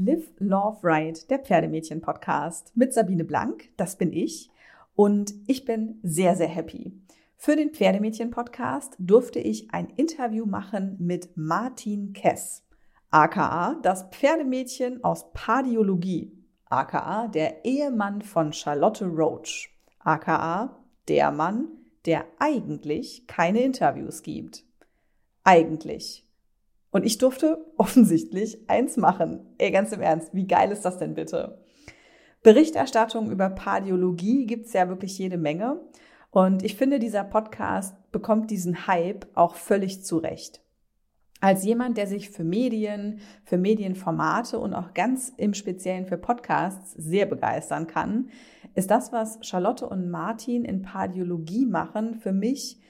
Live, Love, Ride, der Pferdemädchen-Podcast mit Sabine Blank, das bin ich. Und ich bin sehr, sehr happy. Für den Pferdemädchen-Podcast durfte ich ein Interview machen mit Martin Kess, aka das Pferdemädchen aus Pardiologie, aka der Ehemann von Charlotte Roach, aka der Mann, der eigentlich keine Interviews gibt. Eigentlich. Und ich durfte offensichtlich eins machen. Ey, ganz im Ernst, wie geil ist das denn bitte? Berichterstattung über Pardiologie gibt's ja wirklich jede Menge. Und ich finde, dieser Podcast bekommt diesen Hype auch völlig zurecht. Als jemand, der sich für Medien, für Medienformate und auch ganz im Speziellen für Podcasts sehr begeistern kann, ist das, was Charlotte und Martin in Pardiologie machen, für mich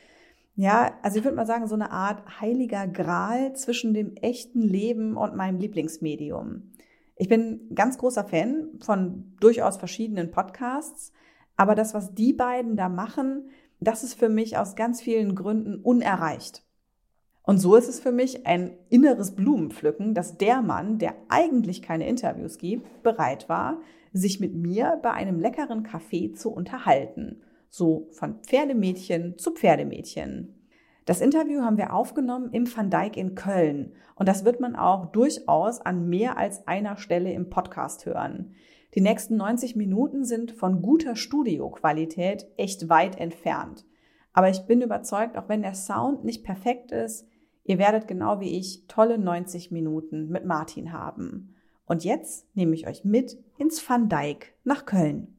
ja, also ich würde mal sagen, so eine Art heiliger Gral zwischen dem echten Leben und meinem Lieblingsmedium. Ich bin ganz großer Fan von durchaus verschiedenen Podcasts, aber das, was die beiden da machen, das ist für mich aus ganz vielen Gründen unerreicht. Und so ist es für mich ein inneres Blumenpflücken, dass der Mann, der eigentlich keine Interviews gibt, bereit war, sich mit mir bei einem leckeren Kaffee zu unterhalten so von Pferdemädchen zu Pferdemädchen. Das Interview haben wir aufgenommen im Van Dijk in Köln und das wird man auch durchaus an mehr als einer Stelle im Podcast hören. Die nächsten 90 Minuten sind von guter Studioqualität echt weit entfernt. Aber ich bin überzeugt, auch wenn der Sound nicht perfekt ist, ihr werdet genau wie ich tolle 90 Minuten mit Martin haben. Und jetzt nehme ich euch mit ins Van Dijk nach Köln.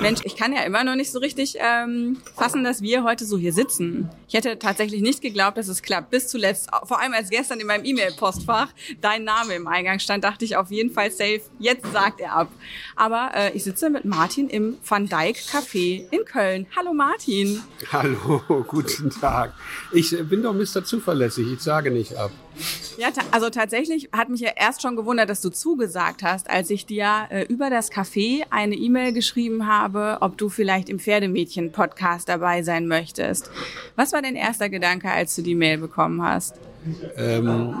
Mensch, ich kann ja immer noch nicht so richtig ähm, fassen, dass wir heute so hier sitzen. Ich hätte tatsächlich nicht geglaubt, dass es klappt. Bis zuletzt, vor allem als gestern in meinem E-Mail-Postfach dein Name im Eingang stand, dachte ich auf jeden Fall safe. Jetzt sagt er ab. Aber äh, ich sitze mit Martin im Van Dijk Café in Köln. Hallo Martin. Hallo, guten Tag. Ich äh, bin doch Mr. Zuverlässig. Ich sage nicht ab. Ja, also tatsächlich hat mich ja erst schon gewundert, dass du zugesagt hast, als ich dir äh, über das Café eine E-Mail geschrieben habe, ob du vielleicht im Pferdemädchen-Podcast dabei sein möchtest. Was war dein erster Gedanke, als du die Mail bekommen hast? Ähm,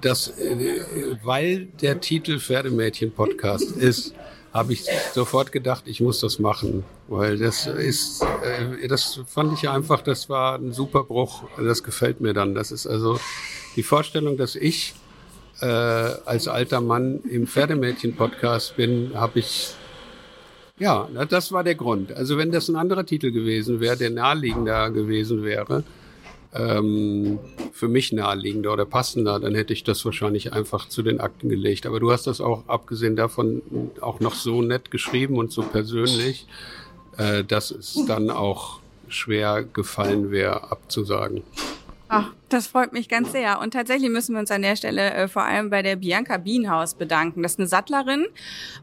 das, äh, weil der Titel Pferdemädchen-Podcast ist, habe ich sofort gedacht, ich muss das machen, weil das ist, äh, das fand ich einfach, das war ein super Bruch, das gefällt mir dann. Das ist also die Vorstellung, dass ich äh, als alter Mann im Pferdemädchen-Podcast bin, habe ich ja, das war der Grund. Also wenn das ein anderer Titel gewesen wäre, der naheliegender gewesen wäre, ähm, für mich naheliegender oder passender, dann hätte ich das wahrscheinlich einfach zu den Akten gelegt. Aber du hast das auch, abgesehen davon, auch noch so nett geschrieben und so persönlich, äh, dass es dann auch schwer gefallen wäre, abzusagen. Ach, das freut mich ganz sehr. Und tatsächlich müssen wir uns an der Stelle äh, vor allem bei der Bianca Bienhaus bedanken. Das ist eine Sattlerin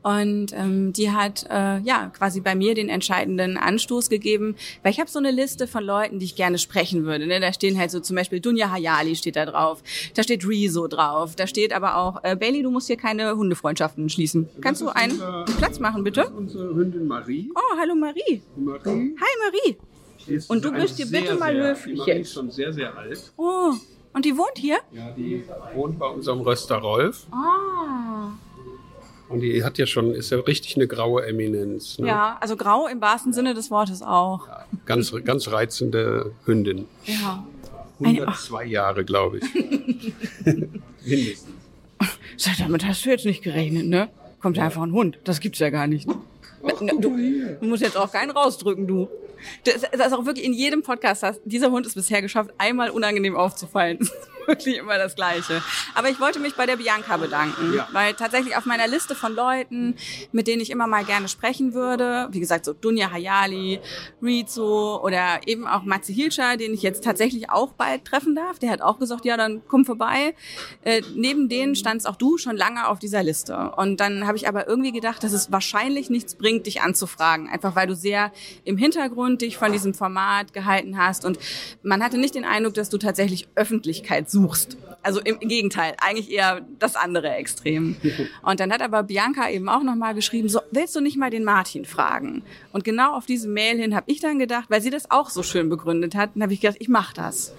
und ähm, die hat äh, ja quasi bei mir den entscheidenden Anstoß gegeben, weil ich habe so eine Liste von Leuten, die ich gerne sprechen würde. Ne? Da stehen halt so zum Beispiel Dunja Hayali steht da drauf, da steht Rezo drauf, da steht aber auch äh, Bailey, du musst hier keine Hundefreundschaften schließen. Kannst du einen unser, Platz machen, bitte? Das ist unsere Hündin Marie. Oh, hallo Marie. Marie. Hi Marie. Und du bist hier bitte mal höflich Die ist schon sehr, sehr alt. Oh, und die wohnt hier? Ja, die wohnt bei unserem Röster Rolf. Ah. Und die hat ja schon, ist ja richtig eine graue Eminenz. Ne? Ja, also grau im wahrsten Sinne des Wortes auch. Ja, ganz, ganz reizende Hündin. Ja. 102 Eine, Jahre, glaube ich. Mindestens. Damit hast du jetzt nicht gerechnet, ne? Kommt ja. einfach ein Hund. Das gibt's ja gar nicht. Ach, du, du musst jetzt auch keinen rausdrücken, du. Das, das ist auch wirklich in jedem Podcast, dieser Hund ist bisher geschafft, einmal unangenehm aufzufallen. wirklich immer das Gleiche. Aber ich wollte mich bei der Bianca bedanken, ja. weil tatsächlich auf meiner Liste von Leuten, mit denen ich immer mal gerne sprechen würde, wie gesagt, so Dunja Hayali, Rizo oder eben auch Matze Hilscher, den ich jetzt tatsächlich auch bald treffen darf, der hat auch gesagt, ja, dann komm vorbei. Äh, neben denen standst auch du schon lange auf dieser Liste. Und dann habe ich aber irgendwie gedacht, dass es wahrscheinlich nichts bringt, dich anzufragen, einfach weil du sehr im Hintergrund dich von diesem Format gehalten hast und man hatte nicht den Eindruck, dass du tatsächlich Öffentlichkeit suchst. Also im Gegenteil, eigentlich eher das andere Extrem. Und dann hat aber Bianca eben auch nochmal geschrieben, so, willst du nicht mal den Martin fragen? Und genau auf diese Mail hin habe ich dann gedacht, weil sie das auch so schön begründet hat, dann habe ich gedacht, ich mache das.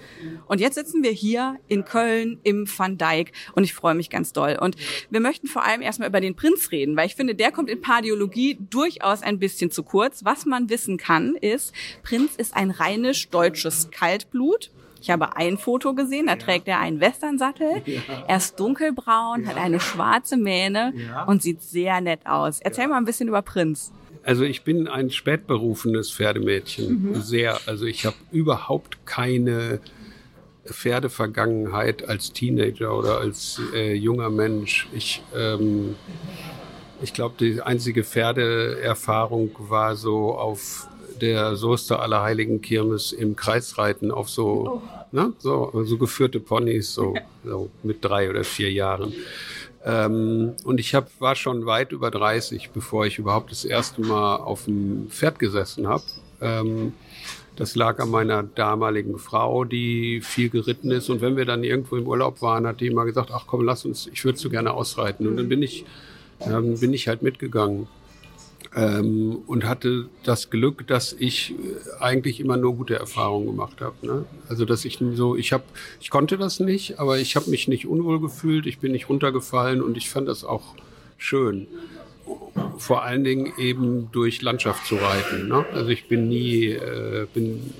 Und jetzt sitzen wir hier in Köln im Van Dijk und ich freue mich ganz doll. Und wir möchten vor allem erstmal über den Prinz reden, weil ich finde, der kommt in Pardiologie durchaus ein bisschen zu kurz. Was man wissen kann, ist, Prinz ist ein rheinisch-deutsches Kaltblut ich habe ein Foto gesehen, da trägt er einen Westernsattel. Ja. Er ist dunkelbraun, ja. hat eine schwarze Mähne ja. und sieht sehr nett aus. Erzähl mal ein bisschen über Prinz. Also ich bin ein spätberufenes Pferdemädchen. Mhm. Sehr. Also ich habe überhaupt keine Pferdevergangenheit als Teenager oder als äh, junger Mensch. Ich, ähm, ich glaube, die einzige Pferdeerfahrung war so auf der Soester Allerheiligen Kirmes im Kreisreiten auf so oh ne? so, so geführte Ponys, so, so mit drei oder vier Jahren. Ähm, und ich hab, war schon weit über 30, bevor ich überhaupt das erste Mal auf dem Pferd gesessen habe. Ähm, das lag an meiner damaligen Frau, die viel geritten ist. Und wenn wir dann irgendwo im Urlaub waren, hat die immer gesagt, ach komm, lass uns, ich würde so gerne ausreiten. Und dann bin ich, ähm, bin ich halt mitgegangen ähm, und hatte das Glück, dass ich äh, eigentlich immer nur gute Erfahrungen gemacht habe. Ne? Also dass ich so, ich habe, ich konnte das nicht, aber ich habe mich nicht unwohl gefühlt, ich bin nicht runtergefallen und ich fand das auch schön. Vor allen Dingen eben durch Landschaft zu reiten. Ne? Also ich bin nie, äh, bin,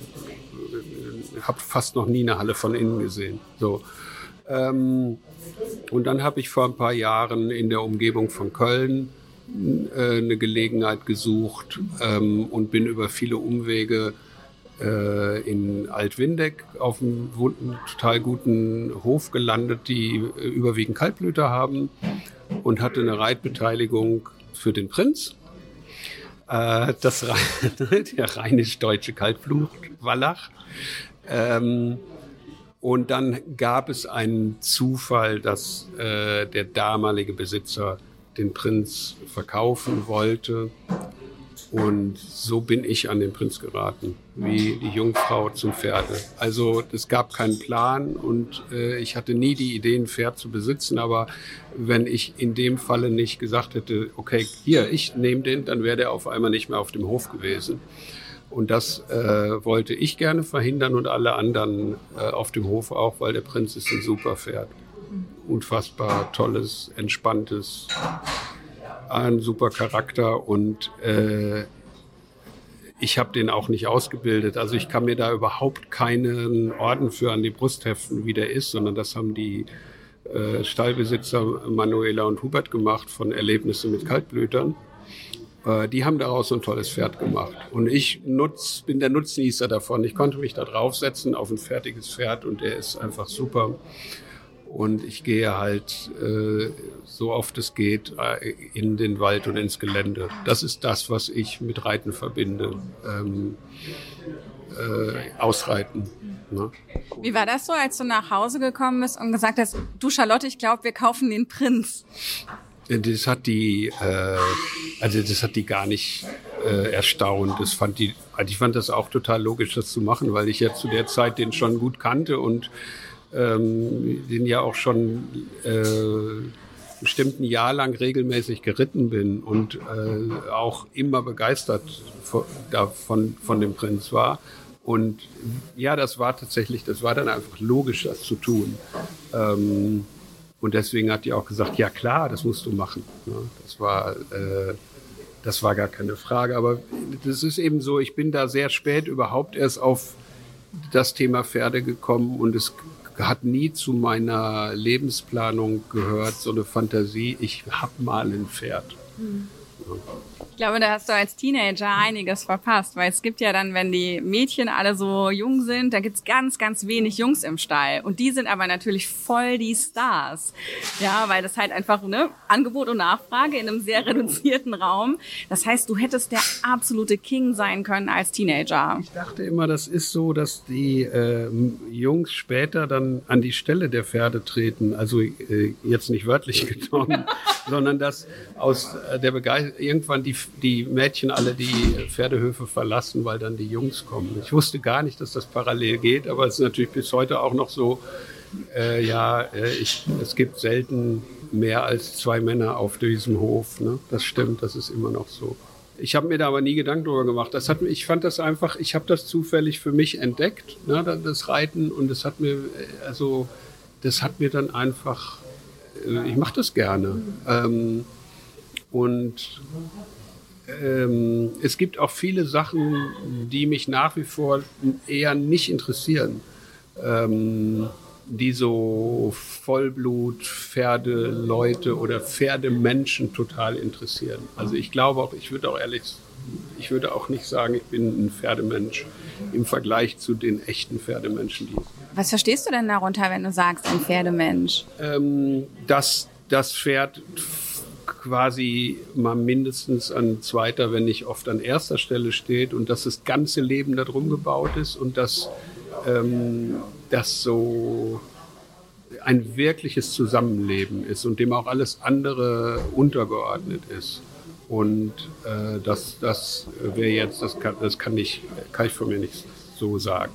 äh, habe fast noch nie eine Halle von innen gesehen. So. Ähm, und dann habe ich vor ein paar Jahren in der Umgebung von Köln äh, eine Gelegenheit gesucht ähm, und bin über viele Umwege äh, in Altwindeck auf einem total guten Hof gelandet, die äh, überwiegend Kaltblüter haben und hatte eine Reitbeteiligung für den Prinz. Äh, das der rheinisch-deutsche Kaltblut, Wallach. Ähm, und dann gab es einen Zufall, dass äh, der damalige Besitzer den Prinz verkaufen wollte. Und so bin ich an den Prinz geraten, wie die Jungfrau zum Pferde. Also es gab keinen Plan und äh, ich hatte nie die Idee, ein Pferd zu besitzen. Aber wenn ich in dem Falle nicht gesagt hätte, okay, hier, ich nehme den, dann wäre der auf einmal nicht mehr auf dem Hof gewesen. Und das äh, wollte ich gerne verhindern und alle anderen äh, auf dem Hof auch, weil der Prinz ist ein super Pferd unfassbar tolles, entspanntes, ein super Charakter und äh, ich habe den auch nicht ausgebildet. Also ich kann mir da überhaupt keinen Orden für an die Brust heften, wie der ist, sondern das haben die äh, Stallbesitzer Manuela und Hubert gemacht von Erlebnissen mit Kaltblütern. Äh, die haben daraus so ein tolles Pferd gemacht. Und ich nutz, bin der Nutznießer davon. Ich konnte mich da draufsetzen auf ein fertiges Pferd und der ist einfach super. Und ich gehe halt äh, so oft es geht äh, in den Wald und ins Gelände. Das ist das, was ich mit Reiten verbinde. Ähm, äh, ausreiten. Ne? Wie war das so, als du nach Hause gekommen bist und gesagt hast, du Charlotte, ich glaube, wir kaufen den Prinz? Das hat die, äh, also das hat die gar nicht äh, erstaunt. Das fand die, also ich fand das auch total logisch, das zu machen, weil ich ja zu der Zeit den schon gut kannte und ähm, den ja auch schon äh, bestimmt ein Jahr lang regelmäßig geritten bin und äh, auch immer begeistert von, davon, von dem Prinz war. Und ja, das war tatsächlich, das war dann einfach logisch, das zu tun. Ähm, und deswegen hat die auch gesagt, ja klar, das musst du machen. Das war, äh, das war gar keine Frage. Aber das ist eben so, ich bin da sehr spät überhaupt erst auf das Thema Pferde gekommen und es hat nie zu meiner Lebensplanung gehört, so eine Fantasie, ich hab mal ein Pferd. Mhm. Ich glaube, da hast du als Teenager einiges verpasst, weil es gibt ja dann, wenn die Mädchen alle so jung sind, da gibt's ganz, ganz wenig Jungs im Stall. Und die sind aber natürlich voll die Stars. Ja, weil das halt einfach, ne, Angebot und Nachfrage in einem sehr reduzierten Raum. Das heißt, du hättest der absolute King sein können als Teenager. Ich dachte immer, das ist so, dass die äh, Jungs später dann an die Stelle der Pferde treten. Also äh, jetzt nicht wörtlich genommen, sondern dass aus äh, der Begeisterung irgendwann die, die Mädchen alle die Pferdehöfe verlassen, weil dann die Jungs kommen. Ich wusste gar nicht, dass das parallel geht, aber es ist natürlich bis heute auch noch so, äh, ja, äh, ich, es gibt selten mehr als zwei Männer auf diesem Hof. Ne? Das stimmt, das ist immer noch so. Ich habe mir da aber nie Gedanken drüber gemacht. Das hat, ich fand das einfach, ich habe das zufällig für mich entdeckt, ne, das Reiten, und das hat mir, also, das hat mir dann einfach, äh, ich mache das gerne. Ähm, und ähm, es gibt auch viele Sachen, die mich nach wie vor eher nicht interessieren. Ähm, die so Vollblut-Pferdeleute oder Pferdemenschen total interessieren. Also ich glaube auch, ich würde auch ehrlich, ich würde auch nicht sagen, ich bin ein Pferdemensch im Vergleich zu den echten Pferdemenschen. Die Was verstehst du denn darunter, wenn du sagst, ein Pferdemensch? Ähm, dass das Pferd quasi mal mindestens an zweiter, wenn nicht oft an erster Stelle steht und dass das ganze Leben darum gebaut ist und dass ähm, das so ein wirkliches Zusammenleben ist und dem auch alles andere untergeordnet ist. Und äh, das, das wäre jetzt, das kann, das kann ich, kann ich von mir nicht so sagen.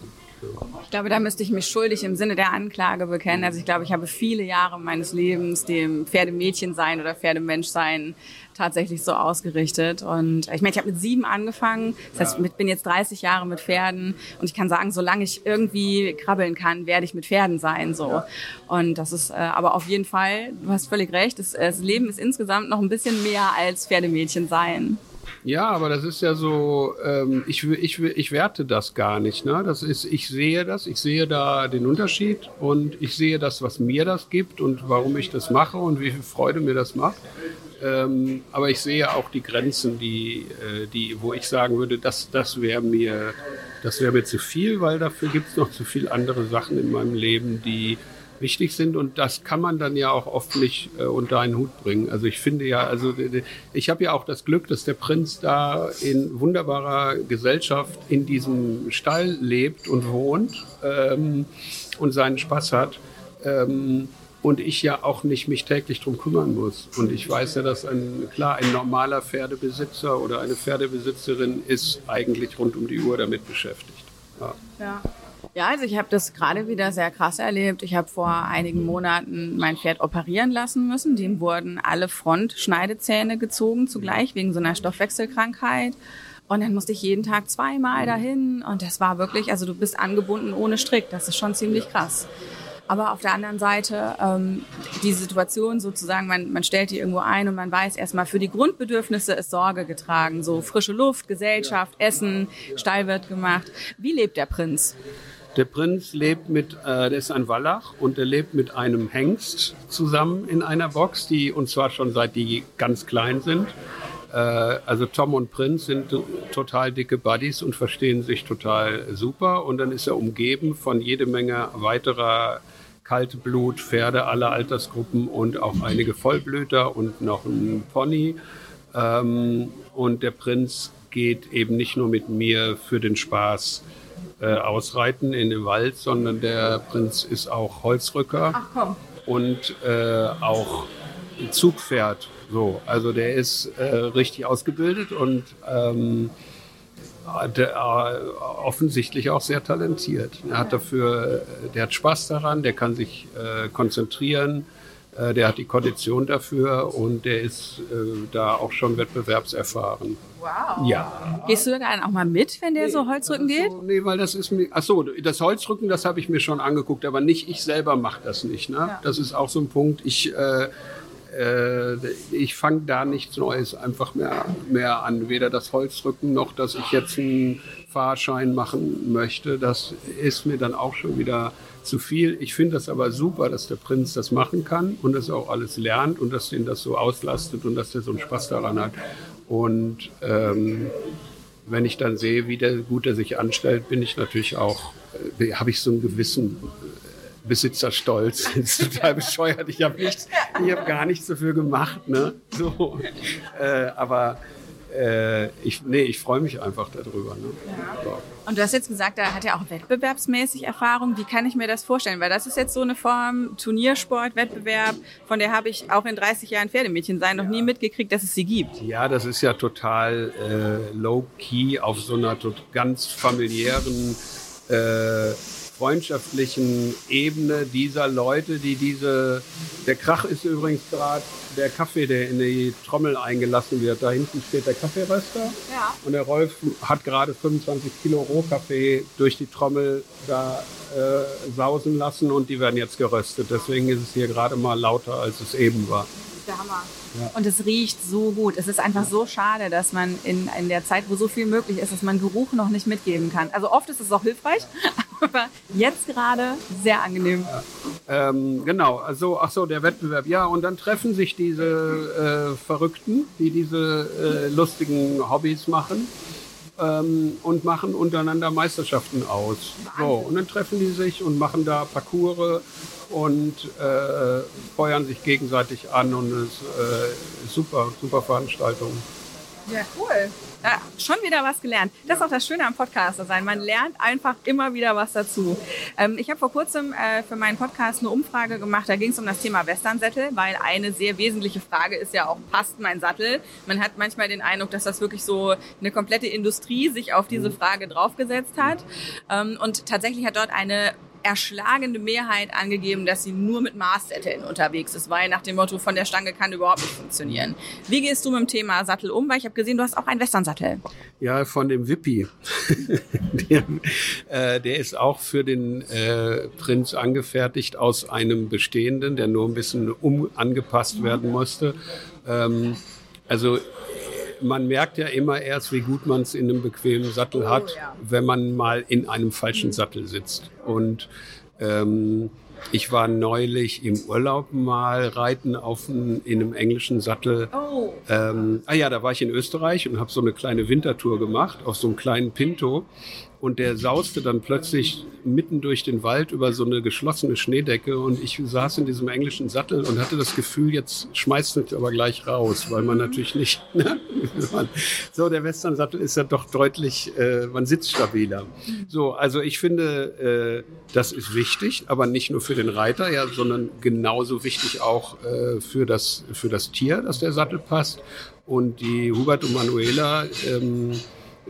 Ich glaube, da müsste ich mich schuldig im Sinne der Anklage bekennen. Also ich glaube, ich habe viele Jahre meines Lebens dem Pferdemädchen sein oder Pferdemensch sein tatsächlich so ausgerichtet. Und ich meine, ich habe mit sieben angefangen. Das heißt, ich bin jetzt 30 Jahre mit Pferden und ich kann sagen, solange ich irgendwie krabbeln kann, werde ich mit Pferden sein. So. Und das ist äh, aber auf jeden Fall, du hast völlig recht, das, das Leben ist insgesamt noch ein bisschen mehr als Pferdemädchen sein. Ja, aber das ist ja so, ähm, ich, ich, ich werte das gar nicht. Ne? Das ist, ich sehe das, ich sehe da den Unterschied und ich sehe das, was mir das gibt und warum ich das mache und wie viel Freude mir das macht. Ähm, aber ich sehe auch die Grenzen, die, äh, die, wo ich sagen würde, das, das wäre mir, das wäre mir zu viel, weil dafür gibt es noch zu viele andere Sachen in meinem Leben, die wichtig sind und das kann man dann ja auch oft nicht äh, unter einen Hut bringen. Also ich finde ja, also ich habe ja auch das Glück, dass der Prinz da in wunderbarer Gesellschaft in diesem Stall lebt und wohnt ähm, und seinen Spaß hat. Ähm, und ich ja auch nicht mich täglich drum kümmern muss. Und ich weiß ja, dass ein, klar, ein normaler Pferdebesitzer oder eine Pferdebesitzerin ist eigentlich rund um die Uhr damit beschäftigt. Ja. ja. Ja, also ich habe das gerade wieder sehr krass erlebt. Ich habe vor einigen Monaten mein Pferd operieren lassen müssen. Dem wurden alle Frontschneidezähne gezogen zugleich wegen so einer Stoffwechselkrankheit. Und dann musste ich jeden Tag zweimal dahin. Und das war wirklich, also du bist angebunden ohne Strick. Das ist schon ziemlich krass. Aber auf der anderen Seite, ähm, die Situation sozusagen, man, man stellt die irgendwo ein und man weiß erstmal, für die Grundbedürfnisse ist Sorge getragen. So frische Luft, Gesellschaft, Essen, Stall wird gemacht. Wie lebt der Prinz? Der Prinz lebt mit, äh, der ist ein Wallach und der lebt mit einem Hengst zusammen in einer Box, die und zwar schon seit die ganz klein sind. Äh, also Tom und Prinz sind total dicke Buddies und verstehen sich total super. Und dann ist er umgeben von jede Menge weiterer Kaltblut, Pferde aller Altersgruppen und auch einige Vollblüter und noch ein Pony. Ähm, und der Prinz geht eben nicht nur mit mir für den Spaß äh, ausreiten in den Wald, sondern der Prinz ist auch Holzrücker und äh, auch Zugpferd. So, also der ist äh, richtig ausgebildet und ähm, der, äh, offensichtlich auch sehr talentiert. Er hat dafür, äh, der hat Spaß daran, der kann sich äh, konzentrieren, äh, der hat die Kondition dafür und der ist äh, da auch schon wettbewerbserfahren. Wow. Ja. Gehst du dann auch mal mit, wenn der nee, so Holzrücken geht? So, nee, weil das ist mir, ach so, das Holzrücken, das habe ich mir schon angeguckt, aber nicht, ich selber mache das nicht. Ne? Ja. Das ist auch so ein Punkt. Ich, äh, äh, ich fange da nichts Neues einfach mehr, mehr an. Weder das Holzrücken noch, dass ich jetzt einen Fahrschein machen möchte. Das ist mir dann auch schon wieder zu viel. Ich finde das aber super, dass der Prinz das machen kann und das auch alles lernt und dass ihn das so auslastet und dass er so einen Spaß daran hat. Und ähm, wenn ich dann sehe, wie der gut er sich anstellt, bin ich natürlich auch, äh, habe ich so einen gewissen äh, Besitzerstolz. Das ist total bescheuert. Ich habe nichts, ich habe gar nichts dafür gemacht, ne? So, äh, aber äh, ich, nee, ich freue mich einfach darüber. Ne? Ja. So. Und du hast jetzt gesagt, da hat er auch wettbewerbsmäßig Erfahrung. Wie kann ich mir das vorstellen? Weil das ist jetzt so eine Form Turniersport, Wettbewerb, von der habe ich auch in 30 Jahren Pferdemädchen sein noch nie mitgekriegt, dass es sie gibt. Ja, das ist ja total äh, low-key auf so einer ganz familiären äh, freundschaftlichen Ebene dieser Leute, die diese, der Krach ist übrigens gerade der Kaffee, der in die Trommel eingelassen wird. Da hinten steht der Kaffeeröster. Ja. Und der Rolf hat gerade 25 Kilo Rohkaffee durch die Trommel da äh, sausen lassen und die werden jetzt geröstet. Deswegen ist es hier gerade mal lauter, als es eben war. Ist der Hammer. Ja. Und es riecht so gut. Es ist einfach so schade, dass man in, in der Zeit, wo so viel möglich ist, dass man Geruch noch nicht mitgeben kann. Also oft ist es auch hilfreich, aber jetzt gerade sehr angenehm. Ja. Ähm, genau, also ach so, der Wettbewerb. Ja, und dann treffen sich diese äh, Verrückten, die diese äh, lustigen Hobbys machen ähm, und machen untereinander Meisterschaften aus. So, und dann treffen die sich und machen da Parcours und äh, feuern sich gegenseitig an und es ist äh, super, super Veranstaltung. Ja, cool. Ja, schon wieder was gelernt. Das ist auch das Schöne am Podcaster sein. Man lernt einfach immer wieder was dazu. Ähm, ich habe vor kurzem äh, für meinen Podcast eine Umfrage gemacht. Da ging es um das Thema Westernsättel, weil eine sehr wesentliche Frage ist ja auch, passt mein Sattel? Man hat manchmal den Eindruck, dass das wirklich so eine komplette Industrie sich auf diese Frage draufgesetzt hat. Ähm, und tatsächlich hat dort eine erschlagende Mehrheit angegeben, dass sie nur mit Maßsätteln unterwegs ist, weil nach dem Motto, von der Stange kann überhaupt nicht funktionieren. Wie gehst du mit dem Thema Sattel um? Weil ich habe gesehen, du hast auch einen Westernsattel. Ja, von dem Wippi. der, äh, der, ist auch für den äh, Prinz angefertigt aus einem bestehenden, der nur ein bisschen um angepasst werden musste. Ähm, also man merkt ja immer erst, wie gut man es in einem bequemen Sattel hat, oh, ja. wenn man mal in einem falschen mhm. Sattel sitzt. Und ähm, ich war neulich im Urlaub mal reiten auf ein, in einem englischen Sattel. Oh. Ähm, ah ja, da war ich in Österreich und habe so eine kleine Wintertour gemacht auf so einem kleinen Pinto und der sauste dann plötzlich mitten durch den Wald über so eine geschlossene Schneedecke und ich saß in diesem englischen Sattel und hatte das Gefühl, jetzt schmeißt es aber gleich raus, weil man natürlich nicht, ne? so der Western-Sattel ist ja doch deutlich, äh, man sitzt stabiler. So, also ich finde, äh, das ist wichtig, aber nicht nur für den Reiter, ja, sondern genauso wichtig auch äh, für das für das Tier, dass der Sattel passt. Und die Hubert und Manuela ähm,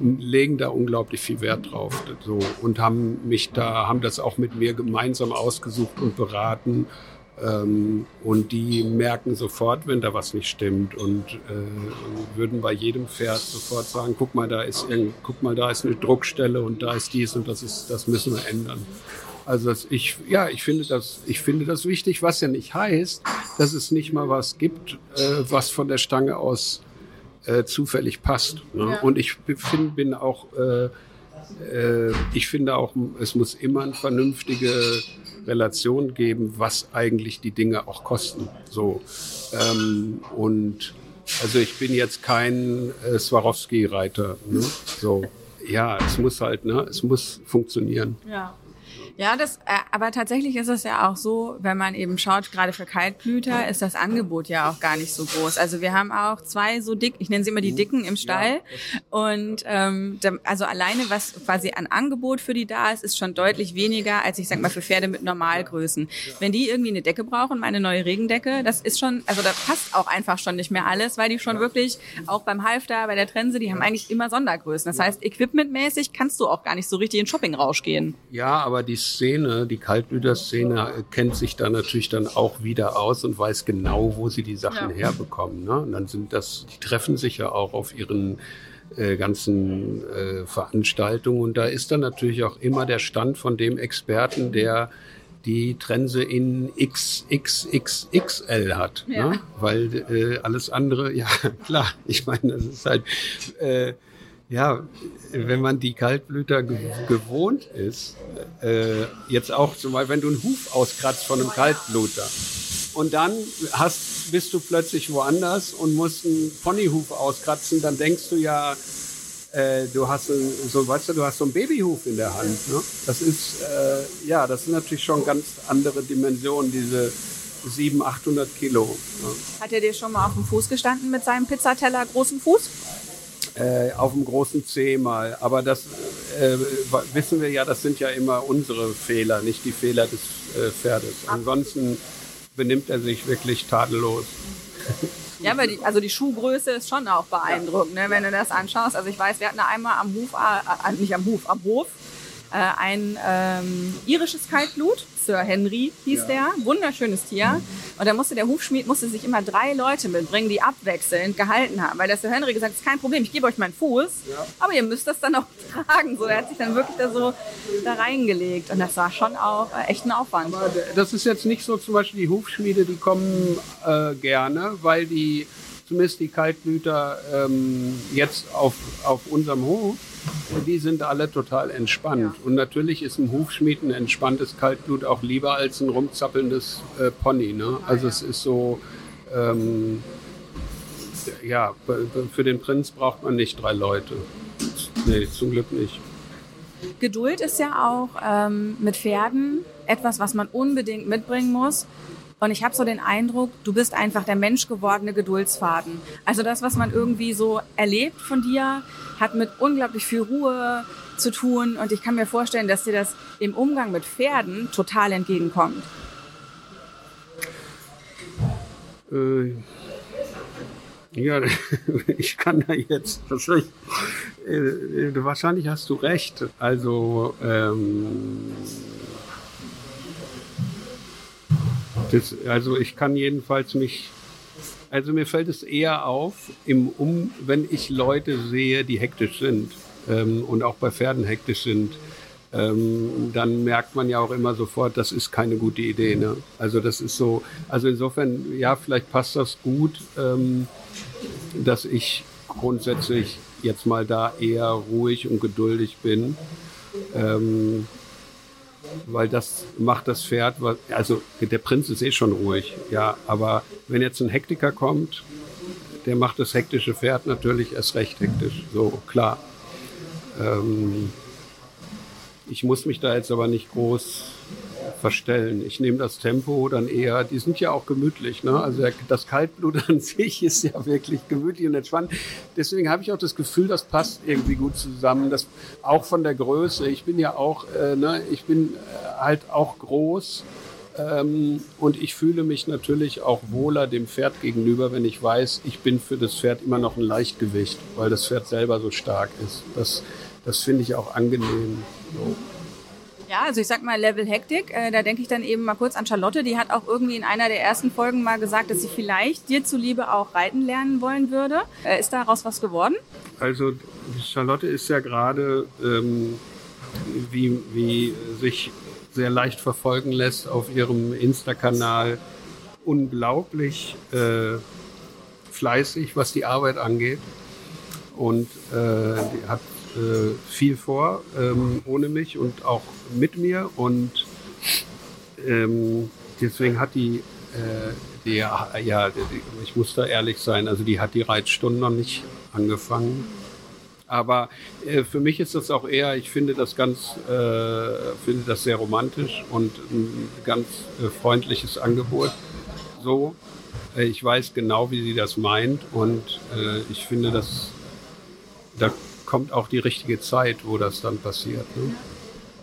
legen da unglaublich viel Wert drauf so, und haben mich da, haben das auch mit mir gemeinsam ausgesucht und beraten. Ähm, und die merken sofort, wenn da was nicht stimmt und äh, würden bei jedem Pferd sofort sagen, guck mal, da ist irgend, guck mal, da ist eine Druckstelle und da ist dies und das ist, das müssen wir ändern. Also das, ich, ja, ich finde das, ich finde das wichtig, was ja nicht heißt, dass es nicht mal was gibt, äh, was von der Stange aus äh, zufällig passt. Ne? Ja. Und ich find, bin auch, äh, äh, ich finde auch, es muss immer eine vernünftige Relation geben, was eigentlich die Dinge auch kosten. So ähm, und also ich bin jetzt kein äh, Swarovski-Reiter. Ne? So ja, es muss halt, ne, es muss funktionieren. Ja. Ja, das, äh, aber tatsächlich ist es ja auch so, wenn man eben schaut, gerade für Kaltblüter ist das Angebot ja auch gar nicht so groß. Also wir haben auch zwei so dick, ich nenne sie immer die Dicken im Stall. Und ähm, also alleine, was quasi an Angebot für die da ist, ist schon deutlich weniger als ich sag mal für Pferde mit Normalgrößen. Wenn die irgendwie eine Decke brauchen, meine neue Regendecke, das ist schon, also da passt auch einfach schon nicht mehr alles, weil die schon wirklich auch beim Halfter, bei der Trense, die haben eigentlich immer Sondergrößen. Das heißt, equipmentmäßig kannst du auch gar nicht so richtig in Shoppingrausch gehen. Ja, aber die Szene, die Kaltblüter-Szene, kennt sich da natürlich dann auch wieder aus und weiß genau, wo sie die Sachen ja. herbekommen. Ne? Und dann sind das, die treffen sich ja auch auf ihren äh, ganzen äh, Veranstaltungen. Und da ist dann natürlich auch immer der Stand von dem Experten, der die Trense in XXXXL hat. Ja. Ne? Weil äh, alles andere, ja klar, ich meine, das ist halt äh, ja, wenn man die Kaltblüter gewohnt ist, äh, jetzt auch zum Beispiel, wenn du einen Huf auskratzt von einem Kaltblüter und dann hast, bist du plötzlich woanders und musst einen Ponyhuf auskratzen, dann denkst du ja, äh, du hast so, weißt du, du hast so einen Babyhuf in der Hand. Ne? Das ist, äh, ja, das sind natürlich schon ganz andere Dimensionen, diese 700, 800 Kilo. Ne? Hat er dir schon mal auf dem Fuß gestanden mit seinem Pizzateller großen Fuß? Äh, auf dem großen C mal. Aber das äh, wissen wir ja, das sind ja immer unsere Fehler, nicht die Fehler des äh, Pferdes. Ansonsten benimmt er sich wirklich tadellos. Ja, aber die, also die Schuhgröße ist schon auch beeindruckend, ne, wenn du das anschaust. Also ich weiß, wir hatten einmal am Hof, äh, äh, nicht am Hof, am Hof, ein ähm, irisches Kaltblut. Sir Henry hieß ja. der, wunderschönes Tier. Und da musste der Hufschmied musste sich immer drei Leute mitbringen, die abwechselnd gehalten haben, weil der Sir Henry gesagt hat, ist kein Problem, ich gebe euch meinen Fuß, ja. aber ihr müsst das dann auch tragen. So, er hat sich dann wirklich da so da reingelegt und das war schon auch äh, echt ein Aufwand. Aber das ist jetzt nicht so, zum Beispiel die Hufschmiede, die kommen äh, gerne, weil die zumindest die Kaltblüter ähm, jetzt auf, auf unserem Hof die sind alle total entspannt. Und natürlich ist ein Hufschmied ein entspanntes Kaltblut auch lieber als ein rumzappelndes äh, Pony. Ne? Also es ist so, ähm, ja, für den Prinz braucht man nicht drei Leute. Nee, zum Glück nicht. Geduld ist ja auch ähm, mit Pferden etwas, was man unbedingt mitbringen muss. Und ich habe so den Eindruck, du bist einfach der menschgewordene Geduldsfaden. Also das, was man irgendwie so erlebt von dir, hat mit unglaublich viel Ruhe zu tun. Und ich kann mir vorstellen, dass dir das im Umgang mit Pferden total entgegenkommt. Äh, ja, ich kann da jetzt wahrscheinlich, äh, wahrscheinlich hast du recht. Also ähm, Das, also ich kann jedenfalls mich, also mir fällt es eher auf, im um, wenn ich Leute sehe, die hektisch sind ähm, und auch bei Pferden hektisch sind, ähm, dann merkt man ja auch immer sofort, das ist keine gute Idee. Ne? Also das ist so, also insofern, ja, vielleicht passt das gut, ähm, dass ich grundsätzlich jetzt mal da eher ruhig und geduldig bin. Ähm, weil das macht das Pferd, also der Prinz ist eh schon ruhig, ja, aber wenn jetzt ein Hektiker kommt, der macht das hektische Pferd natürlich erst recht hektisch, so klar. Ähm, ich muss mich da jetzt aber nicht groß verstellen. Ich nehme das Tempo dann eher, die sind ja auch gemütlich. Ne? Also das Kaltblut an sich ist ja wirklich gemütlich und entspannt. Deswegen habe ich auch das Gefühl, das passt irgendwie gut zusammen. Das, auch von der Größe. Ich bin ja auch, äh, ne, ich bin äh, halt auch groß. Ähm, und ich fühle mich natürlich auch wohler dem Pferd gegenüber, wenn ich weiß, ich bin für das Pferd immer noch ein Leichtgewicht, weil das Pferd selber so stark ist. Das, das finde ich auch angenehm. So. Ja, also ich sag mal Level Hektik. Äh, da denke ich dann eben mal kurz an Charlotte. Die hat auch irgendwie in einer der ersten Folgen mal gesagt, dass sie vielleicht dir zuliebe auch reiten lernen wollen würde. Äh, ist daraus was geworden? Also Charlotte ist ja gerade, ähm, wie, wie sich sehr leicht verfolgen lässt auf ihrem Insta-Kanal, unglaublich äh, fleißig, was die Arbeit angeht. Und äh, hat äh, viel vor, ähm, ohne mich und auch mit mir. Und ähm, deswegen hat die, äh, die, ja, die, ich muss da ehrlich sein, also die hat die Reitstunden noch nicht angefangen. Aber äh, für mich ist das auch eher, ich finde das ganz, äh, finde das sehr romantisch und ein ganz äh, freundliches Angebot. So, äh, ich weiß genau, wie sie das meint und ich finde, dass da kommt auch die richtige Zeit, wo das dann passiert. Ne?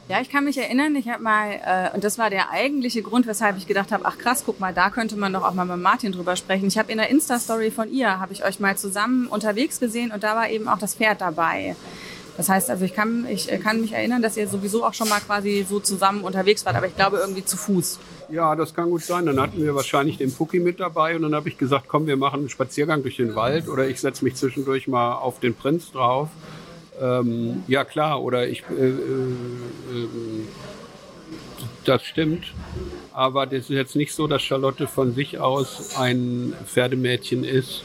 Ja, ich kann mich erinnern, ich habe mal, äh, und das war der eigentliche Grund, weshalb ich gedacht habe, ach krass, guck mal, da könnte man doch auch mal mit Martin drüber sprechen. Ich habe in der Insta-Story von ihr, habe ich euch mal zusammen unterwegs gesehen und da war eben auch das Pferd dabei. Das heißt, also ich kann, ich kann mich erinnern, dass ihr sowieso auch schon mal quasi so zusammen unterwegs wart, aber ich glaube irgendwie zu Fuß. Ja, das kann gut sein. Dann hatten wir wahrscheinlich den Pucki mit dabei und dann habe ich gesagt, komm, wir machen einen Spaziergang durch den Wald oder ich setze mich zwischendurch mal auf den Prinz drauf. Ähm, ja klar, oder ich, äh, äh, ähm, das stimmt. Aber das ist jetzt nicht so, dass Charlotte von sich aus ein Pferdemädchen ist.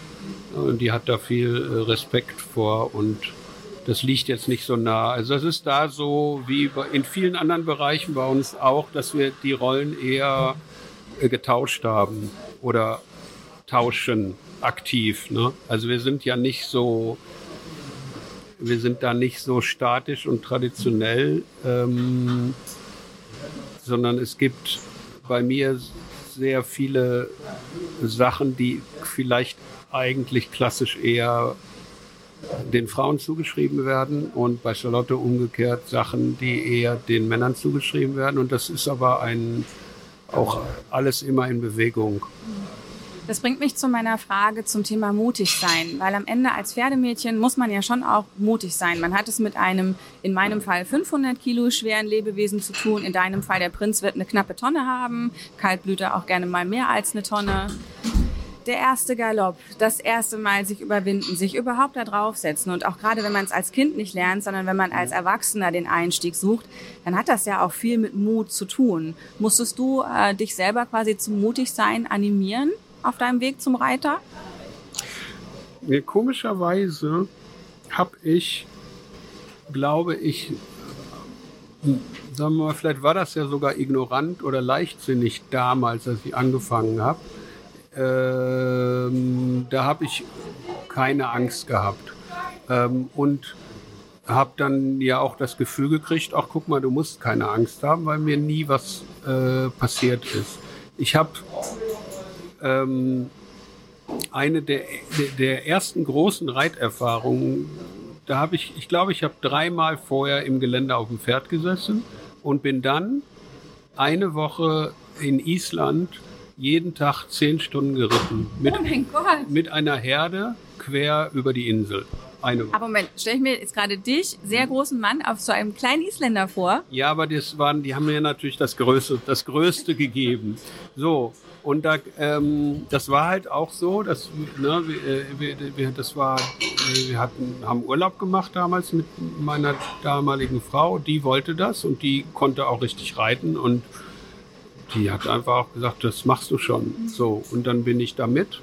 Und die hat da viel äh, Respekt vor und das liegt jetzt nicht so nah. Also das ist da so wie in vielen anderen Bereichen bei uns auch, dass wir die Rollen eher äh, getauscht haben oder tauschen aktiv. Ne? Also wir sind ja nicht so wir sind da nicht so statisch und traditionell, ähm, sondern es gibt bei mir sehr viele Sachen, die vielleicht eigentlich klassisch eher den Frauen zugeschrieben werden und bei Charlotte umgekehrt Sachen, die eher den Männern zugeschrieben werden. Und das ist aber ein, auch alles immer in Bewegung. Das bringt mich zu meiner Frage zum Thema mutig sein, weil am Ende als Pferdemädchen muss man ja schon auch mutig sein. Man hat es mit einem, in meinem Fall 500 Kilo schweren Lebewesen zu tun. In deinem Fall der Prinz wird eine knappe Tonne haben, Kaltblüter auch gerne mal mehr als eine Tonne. Der erste Galopp, das erste Mal sich überwinden, sich überhaupt da draufsetzen und auch gerade wenn man es als Kind nicht lernt, sondern wenn man als Erwachsener den Einstieg sucht, dann hat das ja auch viel mit Mut zu tun. Musstest du äh, dich selber quasi zum Mutigsein animieren? Auf deinem Weg zum Reiter? Nee, komischerweise habe ich, glaube ich, sagen wir mal, vielleicht war das ja sogar ignorant oder leichtsinnig damals, als ich angefangen habe. Ähm, da habe ich keine Angst gehabt. Ähm, und habe dann ja auch das Gefühl gekriegt, ach guck mal, du musst keine Angst haben, weil mir nie was äh, passiert ist. Ich habe ähm, eine der, der ersten großen Reiterfahrungen. Da habe ich, ich glaube, ich habe dreimal vorher im Gelände auf dem Pferd gesessen und bin dann eine Woche in Island jeden Tag zehn Stunden geritten. Mit, oh mit einer Herde quer über die Insel. Eine Woche. Aber Moment, stelle ich mir jetzt gerade dich, sehr großen Mann, auf so einem kleinen Isländer vor. Ja, aber das waren, die haben mir natürlich das Größte, das Größte gegeben. So, und da, ähm, das war halt auch so, dass ne, wir, wir, das war, wir hatten, haben Urlaub gemacht damals mit meiner damaligen Frau. Die wollte das und die konnte auch richtig reiten und die hat einfach auch gesagt, das machst du schon. So und dann bin ich da mit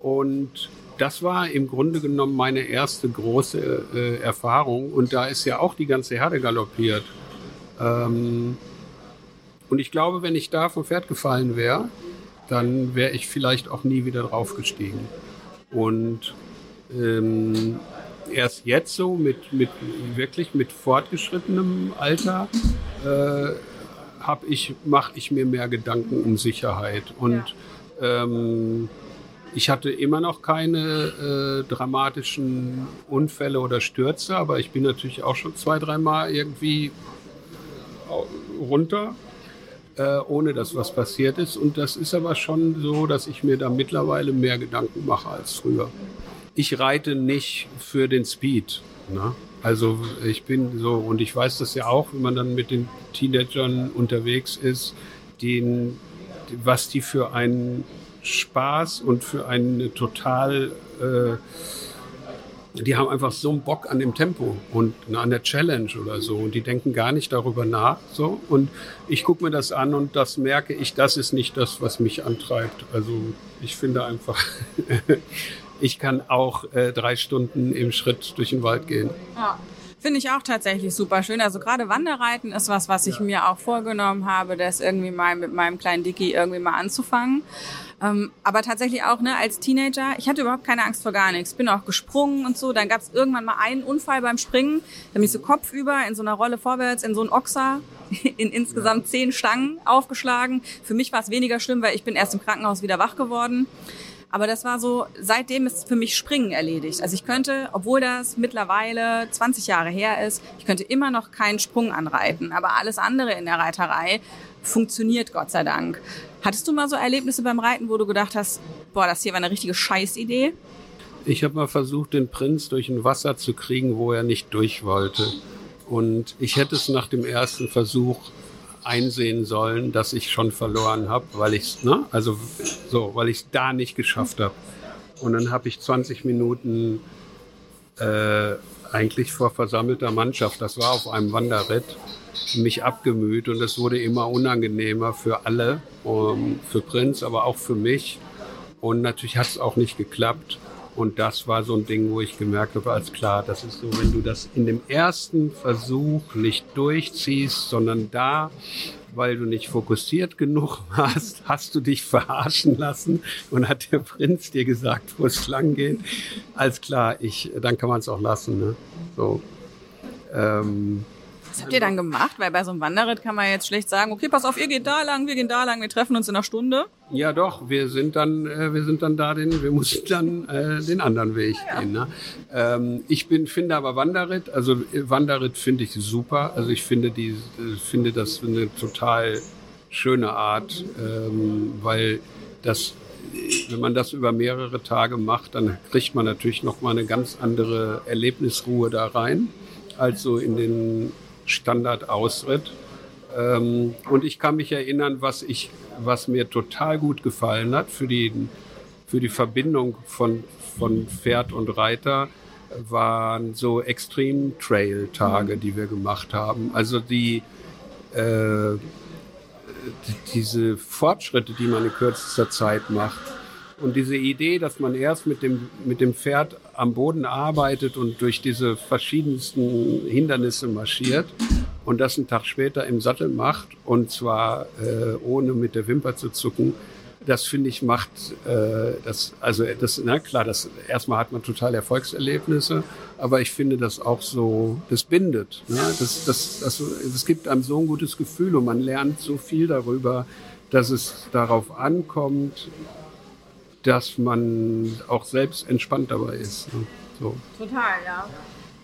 und das war im Grunde genommen meine erste große äh, Erfahrung und da ist ja auch die ganze Herde galoppiert. Ähm, und ich glaube, wenn ich da vom Pferd gefallen wäre, dann wäre ich vielleicht auch nie wieder draufgestiegen. Und ähm, erst jetzt so mit, mit wirklich mit fortgeschrittenem Alter äh, habe ich mache ich mir mehr Gedanken um Sicherheit und ja. ähm, ich hatte immer noch keine äh, dramatischen Unfälle oder Stürze, aber ich bin natürlich auch schon zwei, dreimal irgendwie runter äh, ohne dass was passiert ist. Und das ist aber schon so, dass ich mir da mittlerweile mehr Gedanken mache als früher. Ich reite nicht für den Speed. Ne? Also ich bin so, und ich weiß das ja auch, wenn man dann mit den Teenagern unterwegs ist, den, was die für einen Spaß und für eine total äh, die haben einfach so einen Bock an dem Tempo und an der Challenge oder so und die denken gar nicht darüber nach so und ich gucke mir das an und das merke ich, das ist nicht das, was mich antreibt. Also ich finde einfach, ich kann auch äh, drei Stunden im Schritt durch den Wald gehen. Ja. Finde ich auch tatsächlich super schön. Also gerade Wanderreiten ist was, was ich ja. mir auch vorgenommen habe, das irgendwie mal mit meinem kleinen Dicky irgendwie mal anzufangen. Ähm, aber tatsächlich auch ne, als Teenager, ich hatte überhaupt keine Angst vor gar nichts. Bin auch gesprungen und so. Dann gab es irgendwann mal einen Unfall beim Springen. Da bin ich so kopfüber in so einer Rolle vorwärts in so einen Ochser in insgesamt zehn Stangen aufgeschlagen. Für mich war es weniger schlimm, weil ich bin erst im Krankenhaus wieder wach geworden. Aber das war so, seitdem ist für mich Springen erledigt. Also ich könnte, obwohl das mittlerweile 20 Jahre her ist, ich könnte immer noch keinen Sprung anreiten. Aber alles andere in der Reiterei funktioniert Gott sei Dank. Hattest du mal so Erlebnisse beim Reiten, wo du gedacht hast, boah, das hier war eine richtige Scheißidee? Ich habe mal versucht, den Prinz durch ein Wasser zu kriegen, wo er nicht durch wollte. Und ich hätte es nach dem ersten Versuch einsehen sollen, dass ich schon verloren habe, weil ich ne, also so, weil ich es da nicht geschafft habe. Und dann habe ich 20 Minuten äh, eigentlich vor versammelter Mannschaft, das war auf einem Wanderritt, mich abgemüht und es wurde immer unangenehmer für alle, um, für Prinz, aber auch für mich. Und natürlich hat es auch nicht geklappt. Und das war so ein Ding, wo ich gemerkt habe, als klar, das ist so, wenn du das in dem ersten Versuch nicht durchziehst, sondern da, weil du nicht fokussiert genug warst, hast du dich verarschen lassen und hat der Prinz dir gesagt, wo es lang geht. Als klar, ich, dann kann man es auch lassen. Ne? So. Ähm, was habt ihr dann gemacht? Weil bei so einem Wanderritt kann man jetzt schlecht sagen, okay, pass auf, ihr geht da lang, wir gehen da lang, wir treffen uns in einer Stunde. Ja, doch, wir sind dann, äh, wir sind dann da den, wir mussten dann äh, den anderen Weg ja. gehen. Ne? Ähm, ich bin, finde aber Wanderritt, also äh, Wanderritt finde ich super. Also ich finde die, äh, finde das eine total schöne Art, ähm, weil das wenn man das über mehrere Tage macht, dann kriegt man natürlich noch mal eine ganz andere Erlebnisruhe da rein, als so in den Standardausritt. Ähm, und ich kann mich erinnern, was ich, was mir total gut gefallen hat für die, für die Verbindung von, von Pferd und Reiter, waren so Extreme Trail Tage, die wir gemacht haben. Also die, äh, diese Fortschritte, die man in kürzester Zeit macht. Und diese Idee, dass man erst mit dem, mit dem Pferd am Boden arbeitet und durch diese verschiedensten Hindernisse marschiert und das einen Tag später im Sattel macht und zwar äh, ohne mit der Wimper zu zucken, das finde ich macht äh, das also das na klar das erstmal hat man total Erfolgserlebnisse aber ich finde das auch so das bindet ne? das das das es gibt einem so ein gutes Gefühl und man lernt so viel darüber dass es darauf ankommt dass man auch selbst entspannt dabei ist ne? so total ja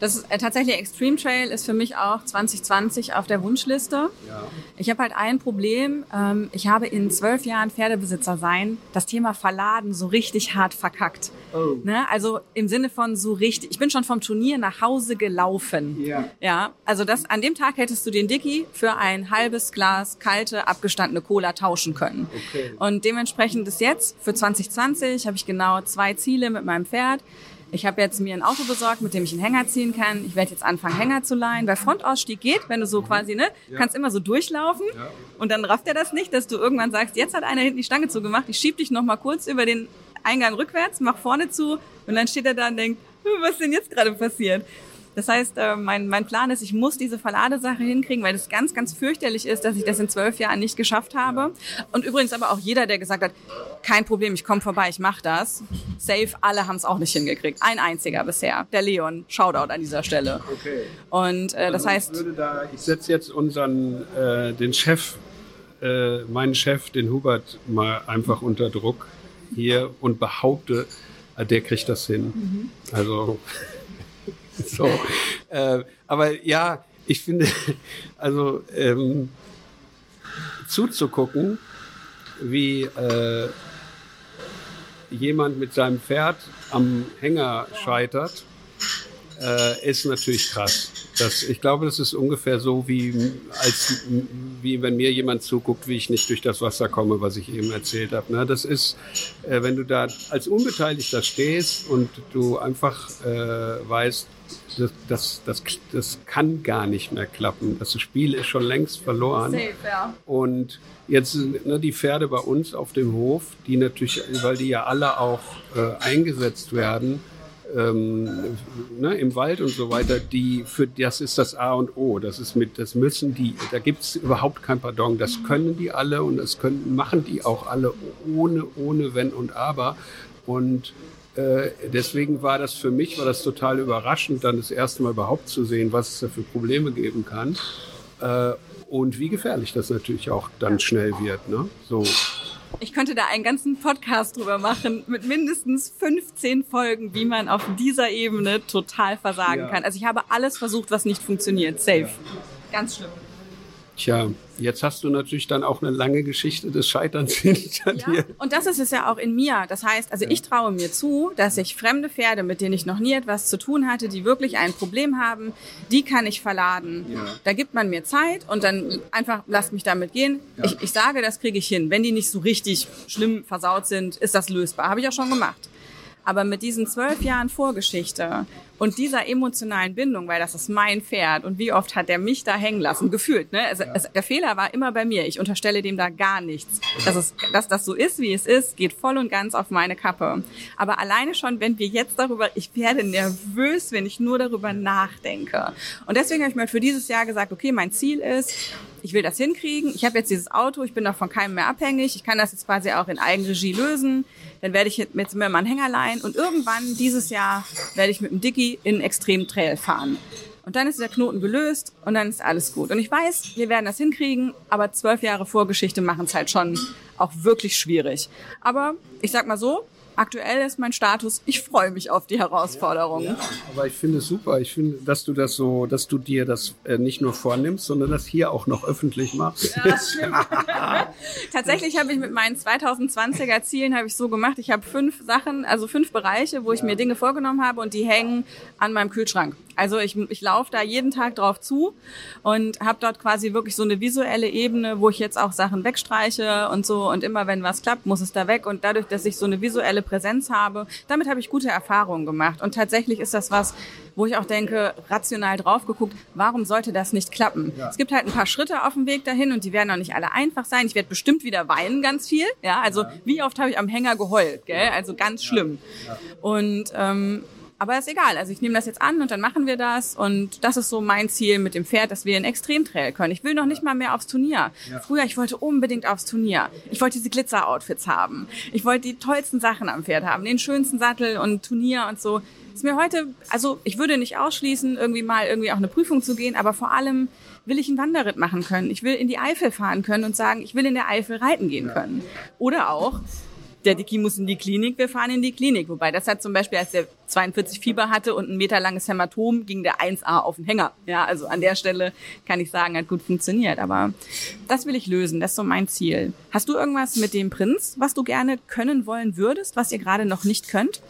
das ist äh, tatsächlich Extreme Trail ist für mich auch 2020 auf der Wunschliste. Ja. Ich habe halt ein Problem. Ähm, ich habe in zwölf Jahren Pferdebesitzer sein das Thema Verladen so richtig hart verkackt. Oh. Ne? Also im Sinne von so richtig. Ich bin schon vom Turnier nach Hause gelaufen. Ja. Ja. Also das an dem Tag hättest du den Dicky für ein halbes Glas kalte abgestandene Cola tauschen können. Okay. Und dementsprechend ist jetzt für 2020 habe ich genau zwei Ziele mit meinem Pferd. Ich habe jetzt mir ein Auto besorgt, mit dem ich einen Hänger ziehen kann. Ich werde jetzt anfangen, Hänger zu leihen, weil Frontausstieg geht, wenn du so quasi, ne, ja. kannst immer so durchlaufen ja. und dann rafft er das nicht, dass du irgendwann sagst, jetzt hat einer hinten die Stange zugemacht, ich schieb dich noch mal kurz über den Eingang rückwärts, mach vorne zu und dann steht er da und denkt, was ist denn jetzt gerade passiert? Das heißt, äh, mein, mein Plan ist, ich muss diese Verladesache hinkriegen, weil es ganz, ganz fürchterlich ist, dass ich das in zwölf Jahren nicht geschafft habe. Und übrigens aber auch jeder, der gesagt hat, kein Problem, ich komme vorbei, ich mache das. Safe, alle haben es auch nicht hingekriegt. Ein einziger bisher, der Leon. Shoutout an dieser Stelle. Okay. Und äh, das also heißt... Da, ich setze jetzt unseren, äh, den Chef, äh, meinen Chef, den Hubert, mal einfach unter Druck hier und behaupte, äh, der kriegt das hin. Mhm. Also so. Äh, aber ja, ich finde, also ähm, zuzugucken, wie äh, jemand mit seinem Pferd am Hänger scheitert, äh, ist natürlich krass. Das, ich glaube, das ist ungefähr so, wie, als, wie wenn mir jemand zuguckt, wie ich nicht durch das Wasser komme, was ich eben erzählt habe. Ne? Das ist, äh, wenn du da als Unbeteiligter stehst und du einfach äh, weißt, das, das, das, das kann gar nicht mehr klappen. Das Spiel ist schon längst verloren. Safe, ja. Und jetzt ne, die Pferde bei uns auf dem Hof, die natürlich, weil die ja alle auch äh, eingesetzt werden, ähm, ne, im Wald und so weiter, die für das ist das A und O. Das ist mit, das müssen die, da gibt es überhaupt kein Pardon. Das können die alle und das können, machen die auch alle ohne, ohne Wenn und Aber. Und äh, deswegen war das für mich war das total überraschend, dann das erste Mal überhaupt zu sehen, was es da für Probleme geben kann. Äh, und wie gefährlich das natürlich auch dann schnell wird. Ne? So. Ich könnte da einen ganzen Podcast drüber machen mit mindestens 15 Folgen, wie man auf dieser Ebene total versagen ja. kann. Also ich habe alles versucht, was nicht funktioniert. Safe. Ja. Ganz schlimm. Tja, jetzt hast du natürlich dann auch eine lange Geschichte des Scheiterns hinter ja, dir. Und das ist es ja auch in mir. Das heißt, also ja. ich traue mir zu, dass ich fremde Pferde, mit denen ich noch nie etwas zu tun hatte, die wirklich ein Problem haben, die kann ich verladen. Ja. Da gibt man mir Zeit und dann einfach lasst mich damit gehen. Ich, ich sage, das kriege ich hin. Wenn die nicht so richtig schlimm versaut sind, ist das lösbar. Habe ich auch schon gemacht. Aber mit diesen zwölf Jahren Vorgeschichte und dieser emotionalen Bindung, weil das ist mein Pferd und wie oft hat der mich da hängen lassen, gefühlt. Ne? Also, ja. es, der Fehler war immer bei mir. Ich unterstelle dem da gar nichts. Dass, es, dass das so ist, wie es ist, geht voll und ganz auf meine Kappe. Aber alleine schon, wenn wir jetzt darüber, ich werde nervös, wenn ich nur darüber nachdenke. Und deswegen habe ich mir für dieses Jahr gesagt, okay, mein Ziel ist, ich will das hinkriegen. Ich habe jetzt dieses Auto, ich bin noch von keinem mehr abhängig. Ich kann das jetzt quasi auch in Eigenregie lösen. Dann werde ich jetzt mit mir mal einen Hänger leihen und irgendwann dieses Jahr werde ich mit dem Dicky in extrem Trail fahren. Und dann ist der Knoten gelöst und dann ist alles gut. Und ich weiß, wir werden das hinkriegen, aber zwölf Jahre Vorgeschichte machen es halt schon auch wirklich schwierig. Aber ich sag mal so, aktuell ist mein Status, ich freue mich auf die Herausforderungen. Ja, aber ich finde es super. Ich finde, dass du das so, dass du dir das äh, nicht nur vornimmst, sondern das hier auch noch öffentlich machst. Ja. Tatsächlich habe ich mit meinen 2020er Zielen habe ich so gemacht. Ich habe fünf Sachen, also fünf Bereiche, wo ich ja. mir Dinge vorgenommen habe und die hängen an meinem Kühlschrank. Also ich, ich laufe da jeden Tag drauf zu und habe dort quasi wirklich so eine visuelle Ebene, wo ich jetzt auch Sachen wegstreiche und so und immer wenn was klappt, muss es da weg und dadurch, dass ich so eine visuelle Präsenz habe, damit habe ich gute Erfahrungen gemacht und tatsächlich ist das was, wo ich auch denke, rational drauf geguckt, warum sollte das nicht klappen? Ja. Es gibt halt ein paar Schritte auf dem Weg dahin und die werden auch nicht alle einfach sein. Ich werde bestimmt wieder weinen ganz viel, ja, also ja. wie oft habe ich am Hänger geheult, gell? Also ganz schlimm. Und ähm, aber ist egal. Also ich nehme das jetzt an und dann machen wir das. Und das ist so mein Ziel mit dem Pferd, dass wir in Extremtrail können. Ich will noch nicht mal mehr aufs Turnier. Ja. Früher, ich wollte unbedingt aufs Turnier. Ich wollte diese Glitzer-Outfits haben. Ich wollte die tollsten Sachen am Pferd haben. Den schönsten Sattel und Turnier und so. Ist mir heute, also ich würde nicht ausschließen, irgendwie mal irgendwie auch eine Prüfung zu gehen, aber vor allem will ich einen Wanderritt machen können. Ich will in die Eifel fahren können und sagen, ich will in der Eifel reiten gehen können. Oder auch, der Dicky muss in die Klinik, wir fahren in die Klinik. Wobei das hat zum Beispiel, als der 42 Fieber hatte und ein Meter langes Hämatom, ging der 1A auf den Hänger. Ja, also an der Stelle kann ich sagen, hat gut funktioniert. Aber das will ich lösen, das ist so mein Ziel. Hast du irgendwas mit dem Prinz, was du gerne können wollen würdest, was ihr gerade noch nicht könnt?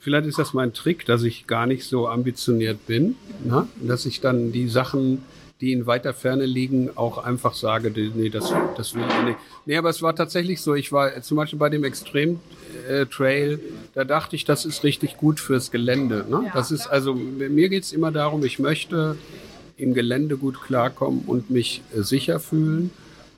Vielleicht ist das mein Trick, dass ich gar nicht so ambitioniert bin, ne? dass ich dann die Sachen die in weiter Ferne liegen, auch einfach sage, nee, das, das will ich nicht. Nee, aber es war tatsächlich so. Ich war zum Beispiel bei dem Extrem äh, Trail, da dachte ich, das ist richtig gut fürs Gelände. Ne? Das ist also, mir geht's immer darum, ich möchte im Gelände gut klarkommen und mich äh, sicher fühlen.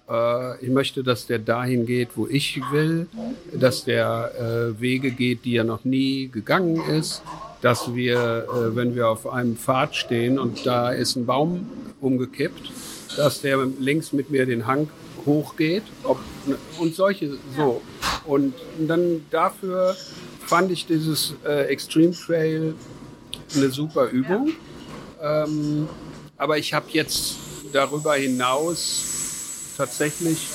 Äh, ich möchte, dass der dahin geht, wo ich will, dass der Wege geht, die er noch nie gegangen ist, dass wir, äh, wenn wir auf einem Pfad stehen und da ist ein Baum umgekippt, dass der links mit mir den Hang hochgeht ob, und solche so. Und dann dafür fand ich dieses äh, Extreme Trail eine super Übung. Ähm, aber ich habe jetzt darüber hinaus tatsächlich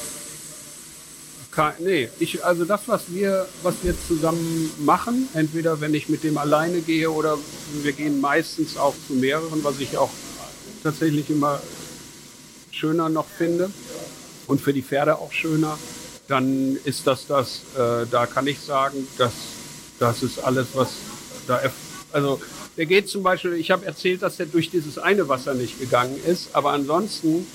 nee, ich, also das, was wir, was wir zusammen machen, entweder wenn ich mit dem alleine gehe oder wir gehen meistens auch zu mehreren, was ich auch tatsächlich immer schöner noch finde und für die Pferde auch schöner, dann ist das das, äh, da kann ich sagen, dass das ist alles, was da, also der geht zum Beispiel, ich habe erzählt, dass er durch dieses eine Wasser nicht gegangen ist, aber ansonsten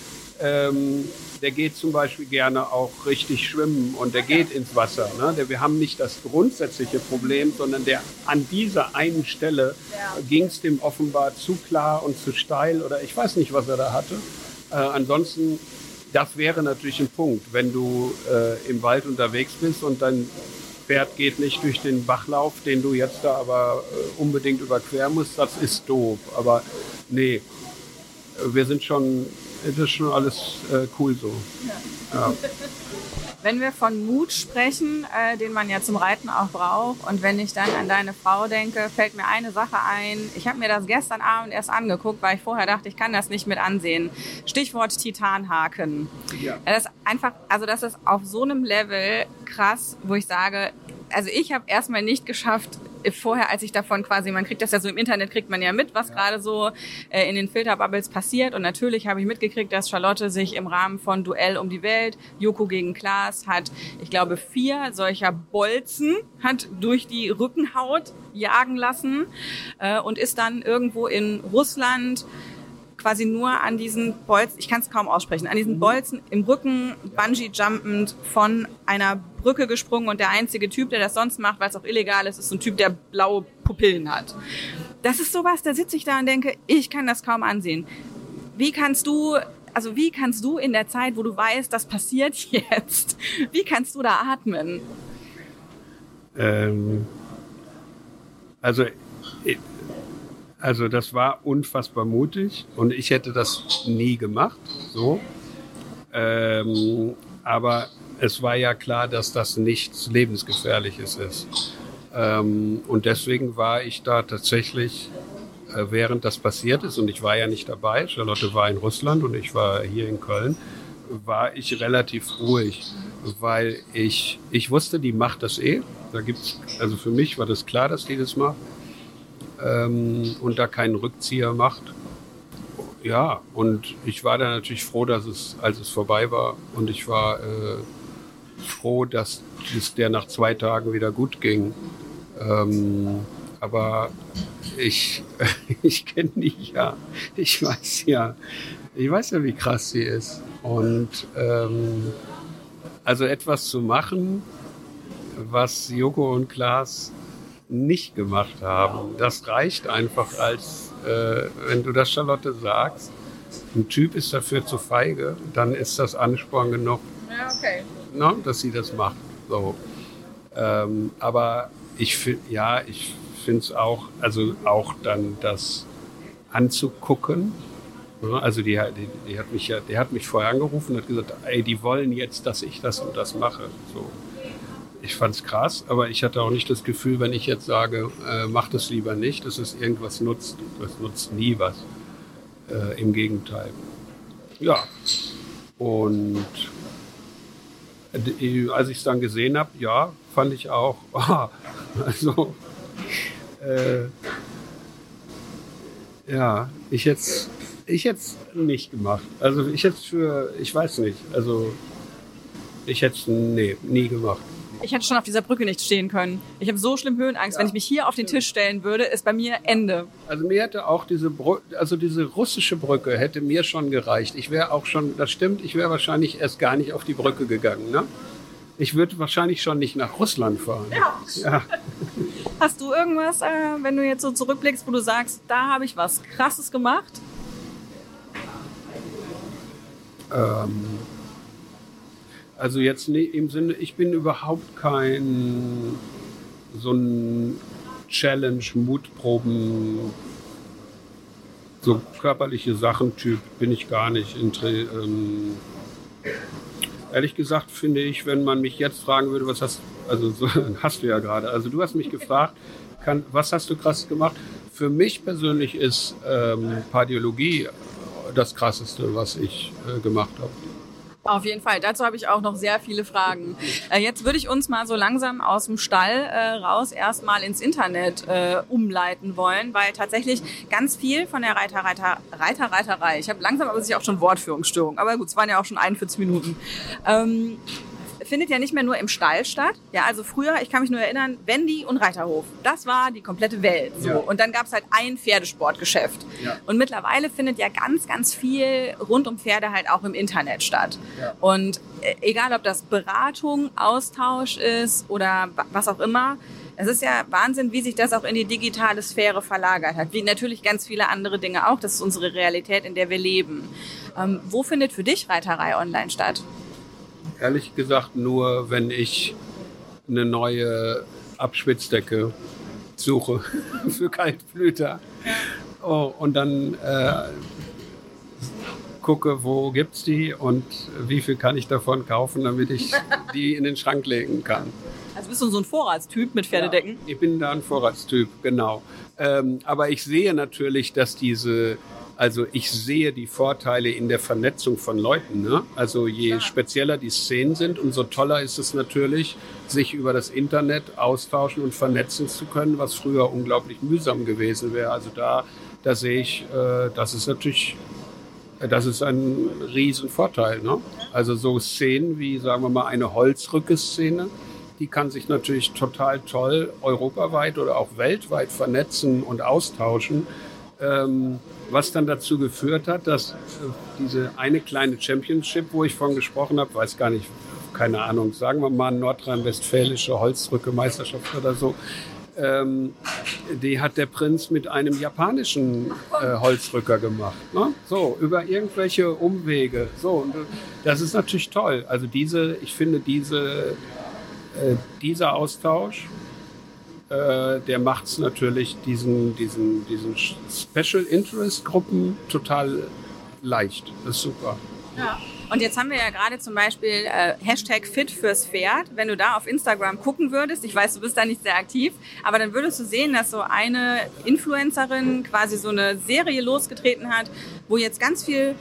ähm, der geht zum Beispiel gerne auch richtig schwimmen und der geht ins Wasser. Ne? wir haben nicht das grundsätzliche Problem, sondern der an dieser einen Stelle ja. ging es dem offenbar zu klar und zu steil oder ich weiß nicht, was er da hatte. Äh, ansonsten, das wäre natürlich ein Punkt, wenn du äh, im Wald unterwegs bist und dein Pferd geht nicht durch den Bachlauf, den du jetzt da aber äh, unbedingt überqueren musst, das ist doof. Aber nee, wir sind schon das ist schon alles äh, cool so. Ja. ja. Wenn wir von Mut sprechen, äh, den man ja zum Reiten auch braucht, und wenn ich dann an deine Frau denke, fällt mir eine Sache ein. Ich habe mir das gestern Abend erst angeguckt, weil ich vorher dachte, ich kann das nicht mit ansehen. Stichwort Titanhaken. Ja. Das ist einfach, also das ist auf so einem Level krass, wo ich sage, also ich habe erstmal nicht geschafft, vorher, als ich davon quasi, man kriegt das ja so im Internet, kriegt man ja mit, was ja. gerade so äh, in den Filterbubbles passiert. Und natürlich habe ich mitgekriegt, dass Charlotte sich im Rahmen von Duell um die Welt, Joko gegen Klaas, hat, ich glaube, vier solcher Bolzen hat durch die Rückenhaut jagen lassen äh, und ist dann irgendwo in Russland quasi nur an diesen Bolzen, ich kann es kaum aussprechen, an diesen mhm. Bolzen im Rücken bungee-jumpend von einer Brücke gesprungen und der einzige Typ, der das sonst macht, weil es auch illegal ist, ist so ein Typ, der blaue Pupillen hat. Das ist sowas, da sitze ich da und denke, ich kann das kaum ansehen. Wie kannst du also wie kannst du in der Zeit, wo du weißt, das passiert jetzt, wie kannst du da atmen? Ähm, also also das war unfassbar mutig und ich hätte das nie gemacht. So. Ähm, aber es war ja klar, dass das nichts lebensgefährliches ist. Ähm, und deswegen war ich da tatsächlich, äh, während das passiert ist, und ich war ja nicht dabei, Charlotte war in Russland und ich war hier in Köln, war ich relativ ruhig, weil ich, ich wusste, die macht das eh. Da gibt's, also für mich war das klar, dass die das macht ähm, und da keinen Rückzieher macht. Ja, und ich war dann natürlich froh, dass es, als es vorbei war, und ich war äh, froh, dass es der nach zwei Tagen wieder gut ging. Ähm, aber ich, ich kenne die ja. Ich weiß ja, ich weiß ja, wie krass sie ist. Und ähm, also etwas zu machen, was Joko und Klaas nicht gemacht haben, das reicht einfach als, äh, wenn du das Charlotte sagst, ein Typ ist dafür zu feige, dann ist das Ansporn genug, ja, okay. ne, dass sie das macht. So. Ähm, aber ich finde, ja, ich finde es auch, also auch dann das anzugucken. Also die, die, die, hat mich ja, der hat mich vorher angerufen und hat gesagt, ey, die wollen jetzt, dass ich das und das mache. So. Ich fand es krass, aber ich hatte auch nicht das Gefühl, wenn ich jetzt sage, äh, mach das lieber nicht, dass es irgendwas nutzt. Das nutzt nie was. Äh, Im Gegenteil. Ja. Und äh, als ich es dann gesehen habe, ja, fand ich auch, oh, also äh, ja, ich jetzt ich jetzt nicht gemacht. Also ich hätte für, ich weiß nicht, also ich hätte es nee, nie gemacht. Ich hätte schon auf dieser Brücke nicht stehen können. Ich habe so schlimm Höhenangst. Ja. Wenn ich mich hier auf den Tisch stellen würde, ist bei mir Ende. Also mir hätte auch diese, Br also diese russische Brücke hätte mir schon gereicht. Ich wäre auch schon, das stimmt, ich wäre wahrscheinlich erst gar nicht auf die Brücke gegangen. Ne? Ich würde wahrscheinlich schon nicht nach Russland fahren. Ja. ja. Hast du irgendwas, äh, wenn du jetzt so zurückblickst, wo du sagst, da habe ich was Krasses gemacht? Ähm, also jetzt nee, im Sinne, ich bin überhaupt kein so ein Challenge, Mutproben, so körperliche Sachen-Typ bin ich gar nicht. Ähm, ehrlich gesagt finde ich, wenn man mich jetzt fragen würde, was hast also so, hast du ja gerade. Also du hast mich gefragt, kann, was hast du krass gemacht? Für mich persönlich ist ähm, Pardiologie das krasseste, was ich äh, gemacht habe. Auf jeden Fall. Dazu habe ich auch noch sehr viele Fragen. Äh, jetzt würde ich uns mal so langsam aus dem Stall äh, raus erstmal ins Internet äh, umleiten wollen, weil tatsächlich ganz viel von der Reiter, Reiter, Reiter, Reiterei, ich habe langsam aber sich auch schon Wortführungsstörung, aber gut, es waren ja auch schon 41 Minuten. Ähm, findet ja nicht mehr nur im Stall statt. Ja, also früher, ich kann mich nur erinnern, Wendy und Reiterhof. Das war die komplette Welt. So. Ja. Und dann gab es halt ein Pferdesportgeschäft. Ja. Und mittlerweile findet ja ganz, ganz viel rund um Pferde halt auch im Internet statt. Ja. Und äh, egal, ob das Beratung, Austausch ist oder was auch immer, es ist ja Wahnsinn, wie sich das auch in die digitale Sphäre verlagert hat. Wie natürlich ganz viele andere Dinge auch. Das ist unsere Realität, in der wir leben. Ähm, wo findet für dich Reiterei online statt? Ehrlich gesagt nur, wenn ich eine neue Abschwitzdecke suche für Kaltblüter. Oh, und dann äh, gucke, wo gibt es die und wie viel kann ich davon kaufen, damit ich die in den Schrank legen kann. Also bist du so ein Vorratstyp mit Pferdedecken? Ja, ich bin da ein Vorratstyp, genau. Ähm, aber ich sehe natürlich, dass diese also ich sehe die Vorteile in der Vernetzung von Leuten. Ne? Also je spezieller die Szenen sind, umso toller ist es natürlich, sich über das Internet austauschen und vernetzen zu können, was früher unglaublich mühsam gewesen wäre. Also da, da sehe ich, äh, das ist natürlich, das ist ein Riesenvorteil. Ne? Also so Szenen wie, sagen wir mal, eine Holzrücke-Szene, die kann sich natürlich total toll europaweit oder auch weltweit vernetzen und austauschen. Ähm, was dann dazu geführt hat, dass äh, diese eine kleine Championship, wo ich von gesprochen habe, weiß gar nicht, keine Ahnung, sagen wir mal nordrhein-westfälische Holzdrücke-Meisterschaft oder so, ähm, die hat der Prinz mit einem japanischen äh, Holzrücker gemacht. Ne? So, über irgendwelche Umwege. So, und äh, das ist natürlich toll. Also diese, ich finde diese, äh, dieser Austausch äh, der macht es natürlich diesen, diesen, diesen Special Interest Gruppen total leicht. Das ist super. Ja. Und jetzt haben wir ja gerade zum Beispiel äh, Hashtag Fit fürs Pferd. Wenn du da auf Instagram gucken würdest, ich weiß, du bist da nicht sehr aktiv, aber dann würdest du sehen, dass so eine Influencerin quasi so eine Serie losgetreten hat, wo jetzt ganz viel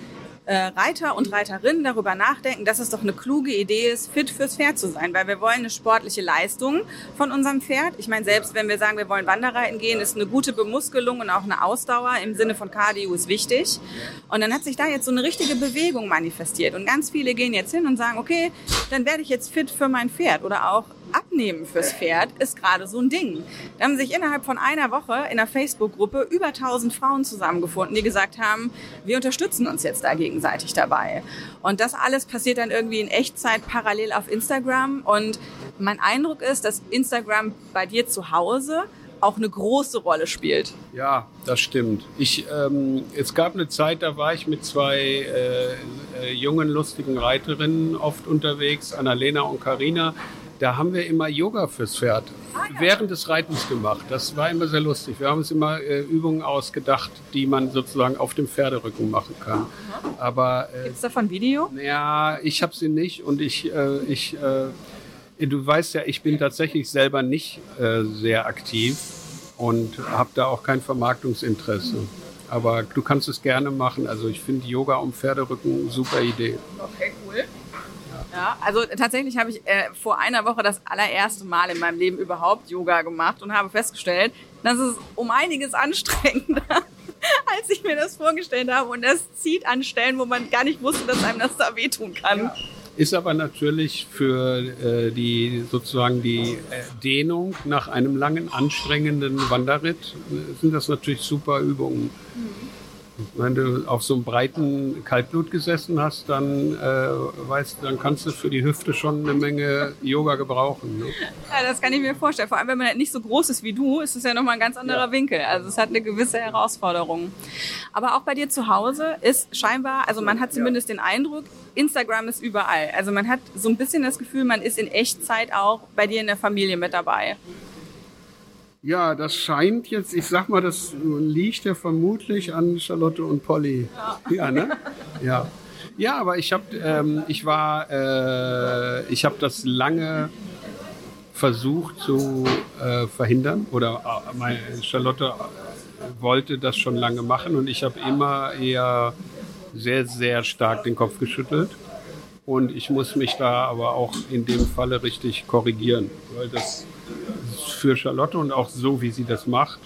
äh, Reiter und Reiterinnen darüber nachdenken, dass es doch eine kluge Idee ist, fit fürs Pferd zu sein, weil wir wollen eine sportliche Leistung von unserem Pferd. Ich meine, selbst wenn wir sagen, wir wollen Wanderreiten gehen, ist eine gute Bemuskelung und auch eine Ausdauer im Sinne von Cardio ist wichtig. Und dann hat sich da jetzt so eine richtige Bewegung manifestiert und ganz viele gehen jetzt hin und sagen, okay, dann werde ich jetzt fit für mein Pferd oder auch Abnehmen fürs Pferd ist gerade so ein Ding. Da haben sich innerhalb von einer Woche in einer Facebook-Gruppe über 1000 Frauen zusammengefunden, die gesagt haben, wir unterstützen uns jetzt da gegenseitig dabei. Und das alles passiert dann irgendwie in Echtzeit parallel auf Instagram. Und mein Eindruck ist, dass Instagram bei dir zu Hause auch eine große Rolle spielt. Ja, das stimmt. Ich, ähm, es gab eine Zeit, da war ich mit zwei äh, äh, jungen, lustigen Reiterinnen oft unterwegs, Annalena und Karina. Da haben wir immer Yoga fürs Pferd während des Reitens gemacht. Das war immer sehr lustig. Wir haben uns immer äh, Übungen ausgedacht, die man sozusagen auf dem Pferderücken machen kann. Aber äh, gibt's davon Video? Ja, ich habe sie nicht und ich äh, ich äh, du weißt ja, ich bin tatsächlich selber nicht äh, sehr aktiv und habe da auch kein Vermarktungsinteresse. Aber du kannst es gerne machen. Also ich finde Yoga um Pferderücken super Idee. Okay, cool. Ja, also tatsächlich habe ich äh, vor einer Woche das allererste Mal in meinem Leben überhaupt Yoga gemacht und habe festgestellt, dass es um einiges anstrengender als ich mir das vorgestellt habe. Und das zieht an Stellen, wo man gar nicht wusste, dass einem das da wehtun kann. Ja. Ist aber natürlich für äh, die sozusagen die äh, Dehnung nach einem langen, anstrengenden Wanderritt äh, sind das natürlich super Übungen. Mhm. Wenn du auf so einem breiten Kaltblut gesessen hast, dann äh, weißt dann kannst du für die Hüfte schon eine Menge Yoga gebrauchen. Ne? Ja, das kann ich mir vorstellen. Vor allem, wenn man halt nicht so groß ist wie du, ist es ja nochmal ein ganz anderer ja. Winkel. Also es hat eine gewisse Herausforderung. Aber auch bei dir zu Hause ist scheinbar, also man hat zumindest ja. den Eindruck, Instagram ist überall. Also man hat so ein bisschen das Gefühl, man ist in Echtzeit auch bei dir in der Familie mit dabei. Ja, das scheint jetzt, ich sag mal, das liegt ja vermutlich an Charlotte und Polly. Ja, ja ne? Ja. Ja, aber ich habe, ähm, ich war, äh, ich habe das lange versucht zu äh, verhindern oder äh, meine Charlotte wollte das schon lange machen und ich habe immer eher sehr, sehr stark den Kopf geschüttelt. Und ich muss mich da aber auch in dem Falle richtig korrigieren, weil das für Charlotte und auch so, wie sie das macht,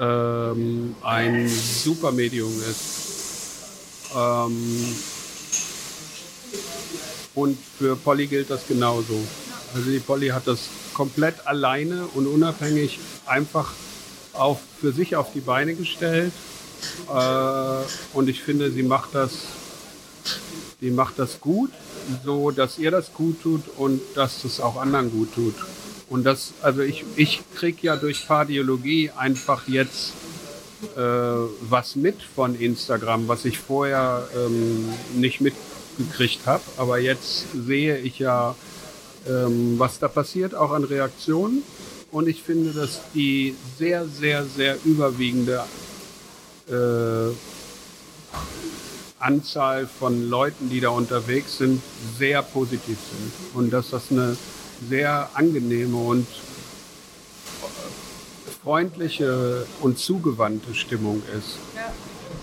ähm, ein super Medium ist. Ähm, und für Polly gilt das genauso. Also die Polly hat das komplett alleine und unabhängig einfach auch für sich auf die Beine gestellt. Äh, und ich finde, sie macht das, sie macht das gut, so dass ihr das gut tut und dass es auch anderen gut tut. Und das, also ich, ich kriege ja durch Pardiologie einfach jetzt äh, was mit von Instagram, was ich vorher ähm, nicht mitgekriegt habe. Aber jetzt sehe ich ja, ähm, was da passiert, auch an Reaktionen. Und ich finde, dass die sehr, sehr, sehr überwiegende äh, Anzahl von Leuten, die da unterwegs sind, sehr positiv sind. Und dass das eine sehr angenehme und freundliche und zugewandte Stimmung ist. Ja.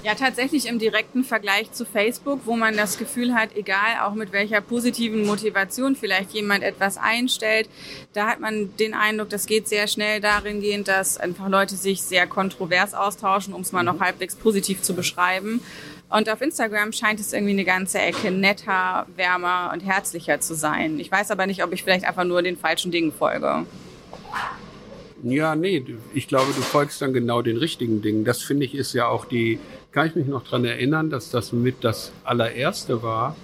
Ja, tatsächlich im direkten Vergleich zu Facebook, wo man das Gefühl hat, egal auch mit welcher positiven Motivation vielleicht jemand etwas einstellt, da hat man den Eindruck, das geht sehr schnell darin gehend, dass einfach Leute sich sehr kontrovers austauschen, um es mal noch mhm. halbwegs positiv zu beschreiben. Und auf Instagram scheint es irgendwie eine ganze Ecke netter, wärmer und herzlicher zu sein. Ich weiß aber nicht, ob ich vielleicht einfach nur den falschen Dingen folge. Ja, nee, ich glaube, du folgst dann genau den richtigen Dingen. Das finde ich ist ja auch die, kann ich mich noch dran erinnern, dass das mit das allererste war,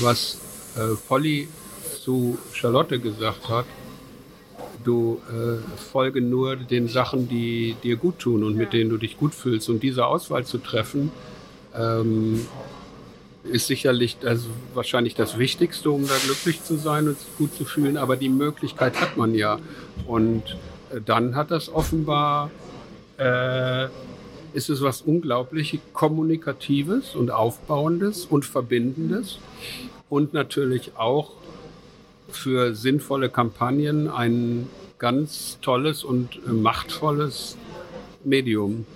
was äh, Polly zu Charlotte gesagt hat. Du äh, folge nur den Sachen, die dir gut tun und mit denen du dich gut fühlst. Und diese Auswahl zu treffen, ähm, ist sicherlich also wahrscheinlich das Wichtigste, um da glücklich zu sein und sich gut zu fühlen. Aber die Möglichkeit hat man ja. Und äh, dann hat das offenbar, äh, ist es was unglaublich Kommunikatives und Aufbauendes und Verbindendes. Und natürlich auch für sinnvolle Kampagnen ein ganz tolles und machtvolles Medium.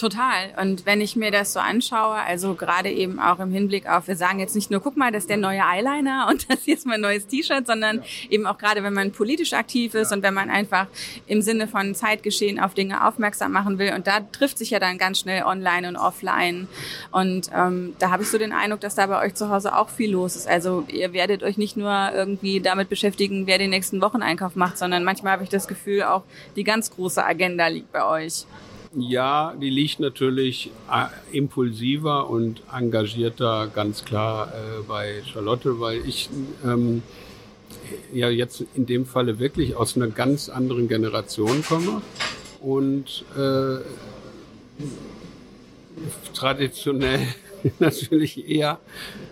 Total. Und wenn ich mir das so anschaue, also gerade eben auch im Hinblick auf, wir sagen jetzt nicht nur, guck mal, das ist der neue Eyeliner und das hier ist mein neues T-Shirt, sondern ja. eben auch gerade, wenn man politisch aktiv ist ja. und wenn man einfach im Sinne von Zeitgeschehen auf Dinge aufmerksam machen will. Und da trifft sich ja dann ganz schnell online und offline. Und ähm, da habe ich so den Eindruck, dass da bei euch zu Hause auch viel los ist. Also ihr werdet euch nicht nur irgendwie damit beschäftigen, wer den nächsten Wocheneinkauf macht, sondern manchmal habe ich das Gefühl, auch die ganz große Agenda liegt bei euch. Ja, die liegt natürlich äh, impulsiver und engagierter ganz klar äh, bei Charlotte, weil ich ähm, ja jetzt in dem Falle wirklich aus einer ganz anderen Generation komme und äh, traditionell natürlich eher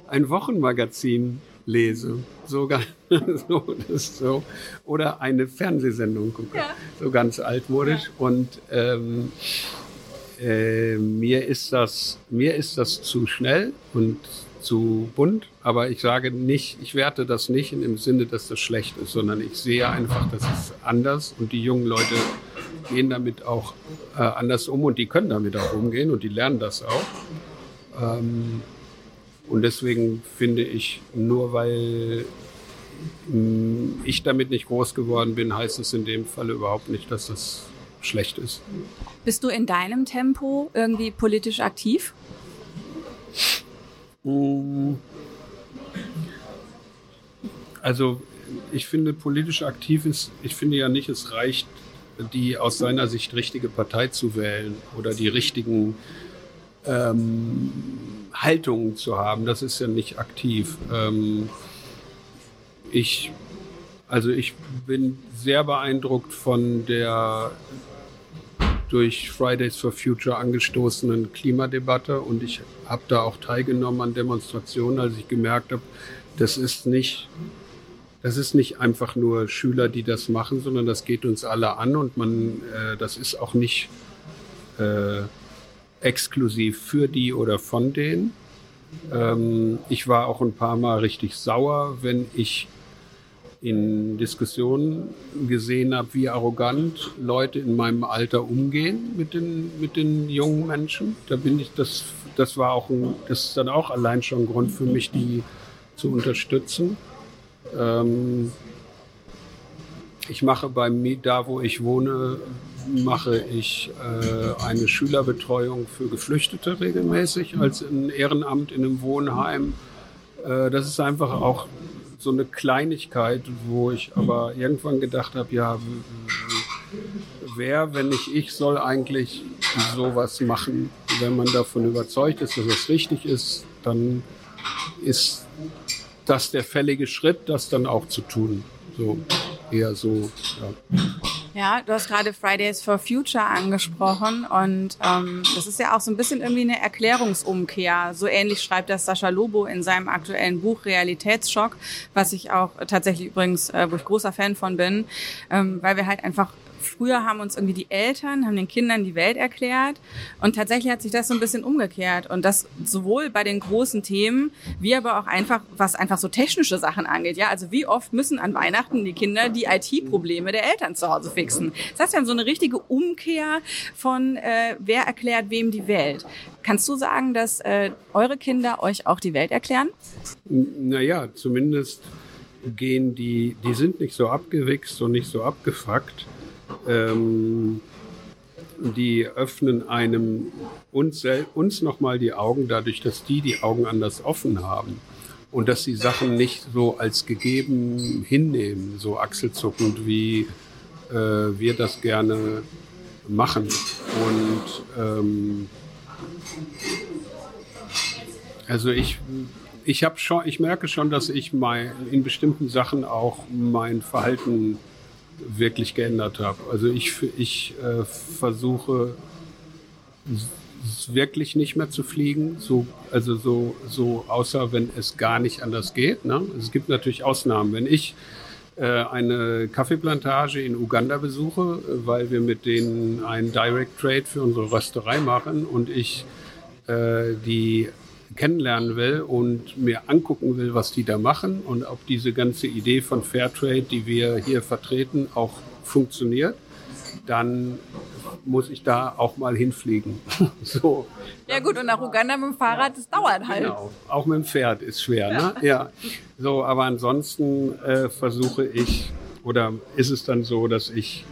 ein Wochenmagazin lese. Sogar so, so. Oder eine Fernsehsendung gucke. Ja. So ganz altmodisch. Ja. Und ähm, äh, mir ist das, mir ist das zu schnell und zu bunt, aber ich sage nicht, ich werte das nicht in dem Sinne, dass das schlecht ist, sondern ich sehe einfach, das ist anders und die jungen Leute gehen damit auch äh, anders um und die können damit auch umgehen und die lernen das auch. Ähm, und deswegen finde ich, nur weil mm, ich damit nicht groß geworden bin, heißt es in dem Falle überhaupt nicht, dass das schlecht ist. Bist du in deinem Tempo irgendwie politisch aktiv? Mm. Also ich finde politisch aktiv ist, ich finde ja nicht, es reicht, die aus seiner Sicht richtige Partei zu wählen oder die richtigen ähm, Haltungen zu haben. Das ist ja nicht aktiv. Ähm, ich, also ich bin sehr beeindruckt von der durch Fridays for Future angestoßenen Klimadebatte und ich habe da auch teilgenommen an Demonstrationen, als ich gemerkt habe, das ist nicht das ist nicht einfach nur Schüler, die das machen, sondern das geht uns alle an und man, äh, das ist auch nicht äh, exklusiv für die oder von denen. Ähm, ich war auch ein paar Mal richtig sauer, wenn ich in Diskussionen gesehen habe, wie arrogant Leute in meinem Alter umgehen mit den, mit den jungen Menschen. Da bin ich, das, das war auch ein, das ist dann auch allein schon ein Grund für mich, die zu unterstützen. Ähm, ich mache bei mir, da wo ich wohne, mache ich äh, eine Schülerbetreuung für Geflüchtete regelmäßig als ein Ehrenamt in einem Wohnheim. Äh, das ist einfach auch so eine Kleinigkeit, wo ich aber irgendwann gedacht habe, ja, wer, wenn nicht ich, soll eigentlich sowas machen? Wenn man davon überzeugt ist, dass es richtig ist, dann ist das der fällige Schritt, das dann auch zu tun. So eher so. Ja. Ja, du hast gerade Fridays for Future angesprochen und ähm, das ist ja auch so ein bisschen irgendwie eine Erklärungsumkehr. So ähnlich schreibt das Sascha Lobo in seinem aktuellen Buch Realitätsschock, was ich auch tatsächlich übrigens, äh, wo ich großer Fan von bin, ähm, weil wir halt einfach früher haben uns irgendwie die Eltern, haben den Kindern die Welt erklärt und tatsächlich hat sich das so ein bisschen umgekehrt und das sowohl bei den großen Themen, wie aber auch einfach, was einfach so technische Sachen angeht. Ja, also wie oft müssen an Weihnachten die Kinder die IT-Probleme der Eltern zu Hause fixen? Das heißt, wir haben so eine richtige Umkehr von, äh, wer erklärt wem die Welt. Kannst du sagen, dass äh, eure Kinder euch auch die Welt erklären? Naja, zumindest gehen die, die sind nicht so abgewichst und nicht so abgefuckt ähm, die öffnen einem uns, uns nochmal die Augen, dadurch, dass die die Augen anders offen haben und dass sie Sachen nicht so als gegeben hinnehmen, so achselzuckend, wie äh, wir das gerne machen. Und ähm, also ich, ich schon, ich merke schon, dass ich mein, in bestimmten Sachen auch mein Verhalten wirklich geändert habe. Also ich, ich äh, versuche wirklich nicht mehr zu fliegen, so, also so, so außer wenn es gar nicht anders geht. Ne? Es gibt natürlich Ausnahmen. Wenn ich äh, eine Kaffeeplantage in Uganda besuche, weil wir mit denen einen Direct Trade für unsere Rösterei machen und ich äh, die kennenlernen will und mir angucken will, was die da machen und ob diese ganze Idee von Fairtrade, die wir hier vertreten, auch funktioniert, dann muss ich da auch mal hinfliegen. so. Ja gut, und nach Uganda mit dem Fahrrad, das dauert halt. Genau, auch mit dem Pferd ist schwer, ne? Ja. So, aber ansonsten äh, versuche ich, oder ist es dann so, dass ich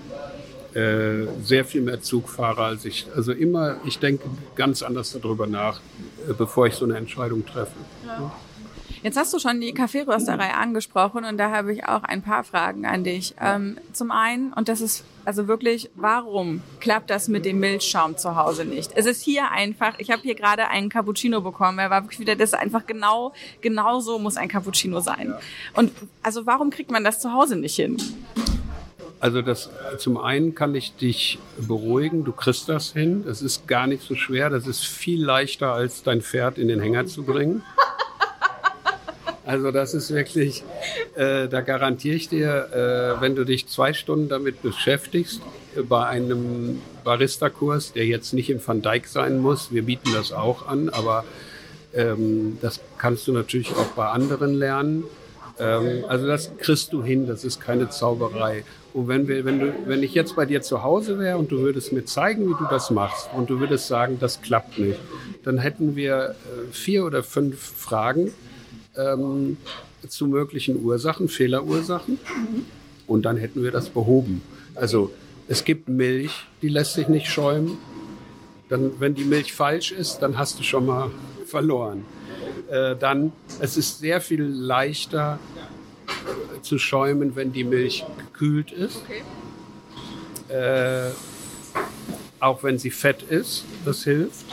äh, sehr viel mehr Zug fahre als ich. Also immer, ich denke ganz anders darüber nach, äh, bevor ich so eine Entscheidung treffe. Ja. Jetzt hast du schon die Kaffeerösterei angesprochen und da habe ich auch ein paar Fragen an dich. Ähm, zum einen, und das ist also wirklich, warum klappt das mit dem Milchschaum zu Hause nicht? Es ist hier einfach, ich habe hier gerade einen Cappuccino bekommen, er war wirklich wieder, das ist einfach genau, genau so muss ein Cappuccino sein. Und also warum kriegt man das zu Hause nicht hin? Also das zum einen kann ich dich beruhigen, du kriegst das hin. Das ist gar nicht so schwer. Das ist viel leichter, als dein Pferd in den Hänger zu bringen. Also das ist wirklich, äh, da garantiere ich dir, äh, wenn du dich zwei Stunden damit beschäftigst, äh, bei einem Barista-Kurs, der jetzt nicht im Van Dyck sein muss, wir bieten das auch an, aber ähm, das kannst du natürlich auch bei anderen lernen. Ähm, also das kriegst du hin, das ist keine Zauberei. Und wenn, wir, wenn, du, wenn ich jetzt bei dir zu Hause wäre und du würdest mir zeigen, wie du das machst und du würdest sagen, das klappt nicht, dann hätten wir äh, vier oder fünf Fragen, ähm, zu möglichen Ursachen, Fehlerursachen. Und dann hätten wir das behoben. Also es gibt Milch, die lässt sich nicht schäumen. Dann, wenn die Milch falsch ist, dann hast du schon mal verloren. Äh, dann, es ist sehr viel leichter zu schäumen, wenn die Milch gekühlt ist. Okay. Äh, auch wenn sie fett ist, das hilft.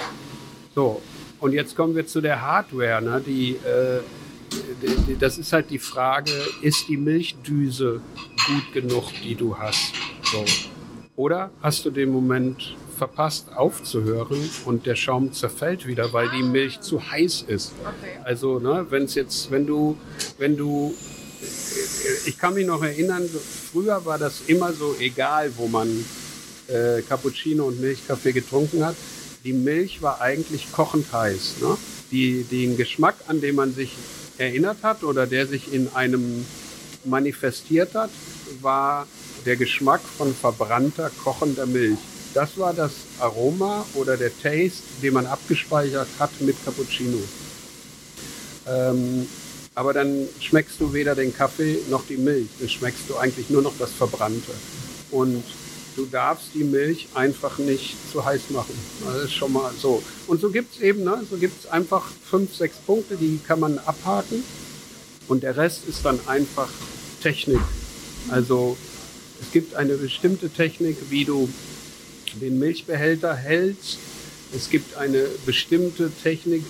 So, und jetzt kommen wir zu der Hardware, ne, die äh, das ist halt die Frage, ist die Milchdüse gut genug, die du hast? So. Oder hast du den Moment verpasst aufzuhören und der Schaum zerfällt wieder, weil die Milch zu heiß ist. Also, ne, wenn es jetzt, wenn du, wenn du, ich kann mich noch erinnern, früher war das immer so egal, wo man äh, Cappuccino und Milchkaffee getrunken hat. Die Milch war eigentlich kochend heiß. Ne? Die, den Geschmack, an dem man sich erinnert hat oder der sich in einem manifestiert hat, war der Geschmack von verbrannter, kochender Milch. Das war das Aroma oder der Taste, den man abgespeichert hat mit Cappuccino. Ähm, aber dann schmeckst du weder den Kaffee noch die Milch. Dann schmeckst du eigentlich nur noch das Verbrannte. Und du darfst die Milch einfach nicht zu heiß machen. Das ist schon mal so. Und so gibt es eben, ne, so gibt es einfach fünf, sechs Punkte, die kann man abhaken. Und der Rest ist dann einfach Technik. Also es gibt eine bestimmte Technik, wie du den Milchbehälter hältst. Es gibt eine bestimmte Technik,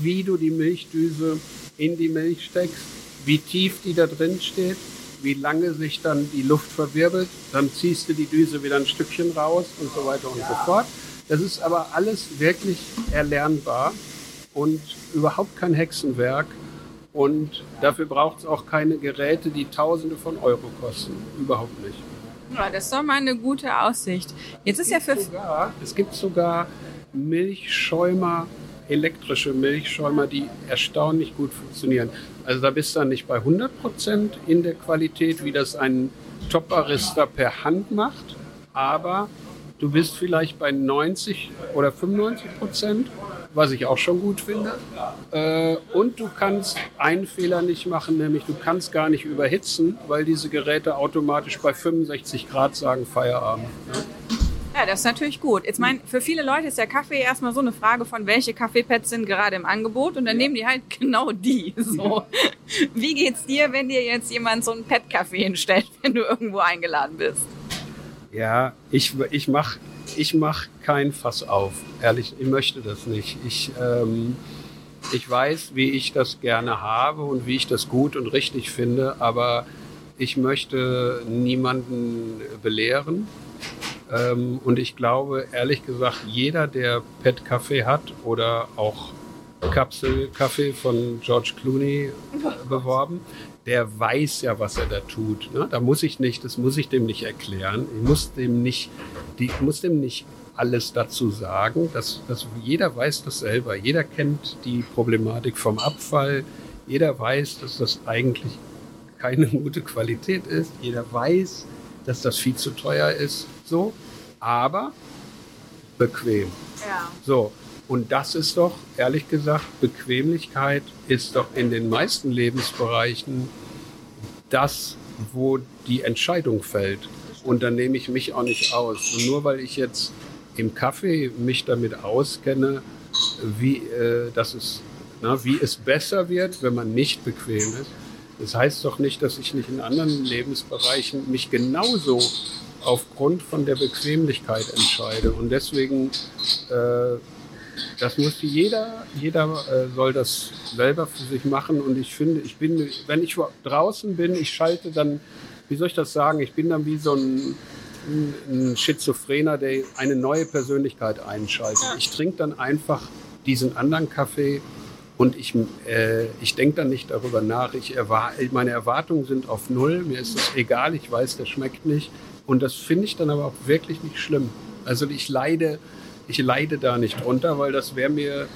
wie du die Milchdüse in die Milch steckst, wie tief die da drin steht wie lange sich dann die Luft verwirbelt. Dann ziehst du die Düse wieder ein Stückchen raus und so weiter und so fort. Das ist aber alles wirklich erlernbar und überhaupt kein Hexenwerk. Und dafür braucht es auch keine Geräte, die Tausende von Euro kosten. Überhaupt nicht. Ja, das ist doch mal eine gute Aussicht. Jetzt ist ja für. Sogar, es gibt sogar Milchschäumer, elektrische Milchschäumer, die erstaunlich gut funktionieren. Also da bist du dann nicht bei 100 Prozent in der Qualität, wie das ein Top-Barista per Hand macht, aber du bist vielleicht bei 90 oder 95 Prozent, was ich auch schon gut finde. Äh, und du kannst einen Fehler nicht machen, nämlich du kannst gar nicht überhitzen, weil diese Geräte automatisch bei 65 Grad sagen Feierabend. Das ist natürlich gut. Jetzt mein, für viele Leute ist der Kaffee erstmal so eine Frage von, welche Kaffeepads sind gerade im Angebot und dann nehmen die halt genau die. So. Wie geht's dir, wenn dir jetzt jemand so einen Pet-Kaffee hinstellt, wenn du irgendwo eingeladen bist? Ja, ich, ich mach, ich mach kein Fass auf. Ehrlich, ich möchte das nicht. Ich, ähm, ich weiß, wie ich das gerne habe und wie ich das gut und richtig finde, aber ich möchte niemanden belehren. Ähm, und ich glaube, ehrlich gesagt, jeder, der Pet Kaffee hat oder auch Kapselkaffee von George Clooney beworben, der weiß ja, was er da tut. Ne? Da muss ich nicht, das muss ich dem nicht erklären. Ich muss dem nicht, die, muss dem nicht alles dazu sagen. Das, das, jeder weiß das selber. Jeder kennt die Problematik vom Abfall. Jeder weiß, dass das eigentlich keine gute Qualität ist. Jeder weiß, dass das viel zu teuer ist. So. aber bequem. Ja. So, und das ist doch, ehrlich gesagt, Bequemlichkeit ist doch in den meisten Lebensbereichen das, wo die Entscheidung fällt. Und da nehme ich mich auch nicht aus. Und nur weil ich jetzt im Kaffee mich damit auskenne, wie, äh, das ist, na, wie es besser wird, wenn man nicht bequem ist. Das heißt doch nicht, dass ich nicht in anderen Lebensbereichen mich genauso aufgrund von der Bequemlichkeit entscheide. Und deswegen, äh, das muss jeder, jeder äh, soll das selber für sich machen. Und ich finde, ich bin, wenn ich draußen bin, ich schalte dann, wie soll ich das sagen, ich bin dann wie so ein, ein Schizophrener, der eine neue Persönlichkeit einschaltet. Ich trinke dann einfach diesen anderen Kaffee und ich, äh, ich denke dann nicht darüber nach. Ich erwar meine Erwartungen sind auf Null. Mir ist es egal. Ich weiß, der schmeckt nicht. Und das finde ich dann aber auch wirklich nicht schlimm. Also ich leide, ich leide da nicht drunter, weil das wäre mir,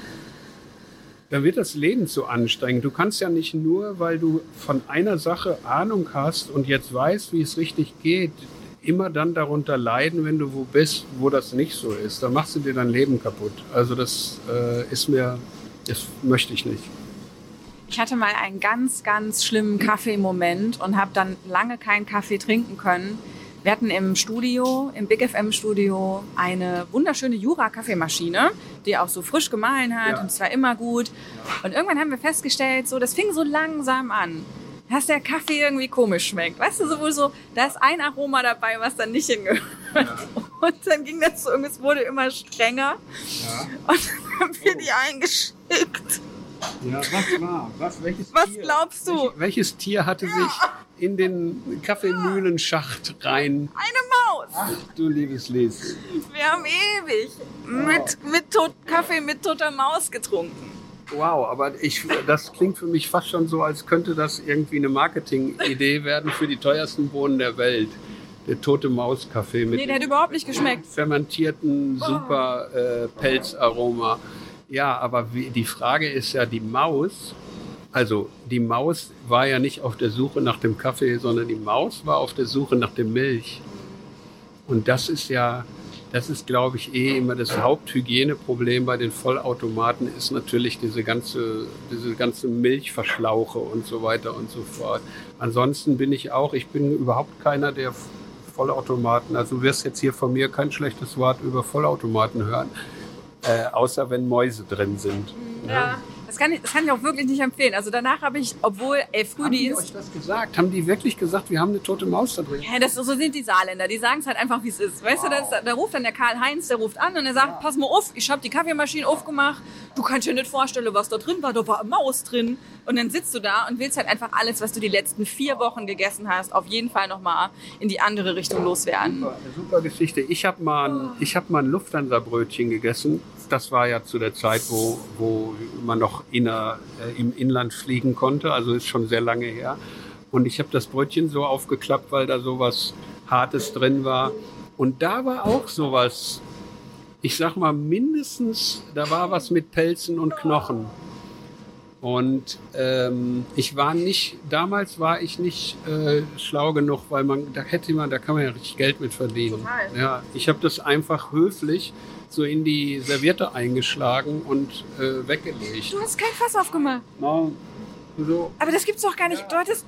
dann wird das Leben zu anstrengend. Du kannst ja nicht nur, weil du von einer Sache Ahnung hast und jetzt weißt, wie es richtig geht, immer dann darunter leiden, wenn du wo bist, wo das nicht so ist. Da machst du dir dein Leben kaputt. Also das äh, ist mir das möchte ich nicht. Ich hatte mal einen ganz, ganz schlimmen Kaffeemoment und habe dann lange keinen Kaffee trinken können. Wir hatten im Studio, im Big FM Studio, eine wunderschöne Jura-Kaffeemaschine, die auch so frisch gemahlen hat ja. und zwar immer gut. Und irgendwann haben wir festgestellt, so, das fing so langsam an, dass der Kaffee irgendwie komisch schmeckt. Weißt du, so, so da ist ein Aroma dabei, was dann nicht hingehört. Ja. Und dann ging das so, es wurde immer strenger. Ja. Und dann haben wir oh. die eingeschickt. Ja, was war? Was, welches was Tier? glaubst du? Welch, welches Tier hatte ja. sich in den Kaffeemühlenschacht rein? Eine Maus. Ach du liebes Lies. Wir haben ewig mit, mit tot, Kaffee mit toter Maus getrunken. Wow, aber ich, das klingt für mich fast schon so, als könnte das irgendwie eine Marketingidee werden für die teuersten Bohnen der Welt. Der tote Maus-Kaffee mit nee, der hat überhaupt nicht geschmeckt. fermentierten super äh, Pelzaroma. Ja, aber wie, die Frage ist ja, die Maus, also die Maus war ja nicht auf der Suche nach dem Kaffee, sondern die Maus war auf der Suche nach der Milch. Und das ist ja, das ist, glaube ich, eh immer das Haupthygieneproblem bei den Vollautomaten ist natürlich diese ganze, diese ganze Milchverschlauche und so weiter und so fort. Ansonsten bin ich auch, ich bin überhaupt keiner, der Vollautomaten, also du wirst jetzt hier von mir kein schlechtes Wort über Vollautomaten hören äh, außer wenn Mäuse drin sind. Ja. ja. Das kann, ich, das kann ich auch wirklich nicht empfehlen. Also danach habe ich, obwohl ey, Frühdienst... Haben die euch das gesagt? Haben die wirklich gesagt, wir haben eine tote Maus da drin? Ja, das, so sind die Saarländer. Die sagen es halt einfach, wie es ist. Weißt wow. du, das, da ruft dann der Karl-Heinz, der ruft an und er sagt, ja. pass mal auf, ich habe die Kaffeemaschine aufgemacht. Du kannst dir nicht vorstellen, was da drin war. Da war eine Maus drin. Und dann sitzt du da und willst halt einfach alles, was du die letzten vier Wochen gegessen hast, auf jeden Fall nochmal in die andere Richtung loswerden. Super, super Geschichte. Ich habe mal, ein, ich hab mal ein Lufthansa-Brötchen gegessen das war ja zu der Zeit, wo, wo man noch inner, äh, im Inland fliegen konnte, also ist schon sehr lange her. Und ich habe das Brötchen so aufgeklappt, weil da sowas Hartes drin war. Und da war auch sowas, ich sag mal mindestens, da war was mit Pelzen und Knochen. Und ähm, ich war nicht, damals war ich nicht äh, schlau genug, weil man, da hätte man, da kann man ja richtig Geld mit verdienen. Total. Ja, ich habe das einfach höflich so in die Serviette eingeschlagen und äh, weggelegt. Du hast kein Fass aufgemacht. No, so. Aber das gibt's doch gar nicht. Ja. Du hattest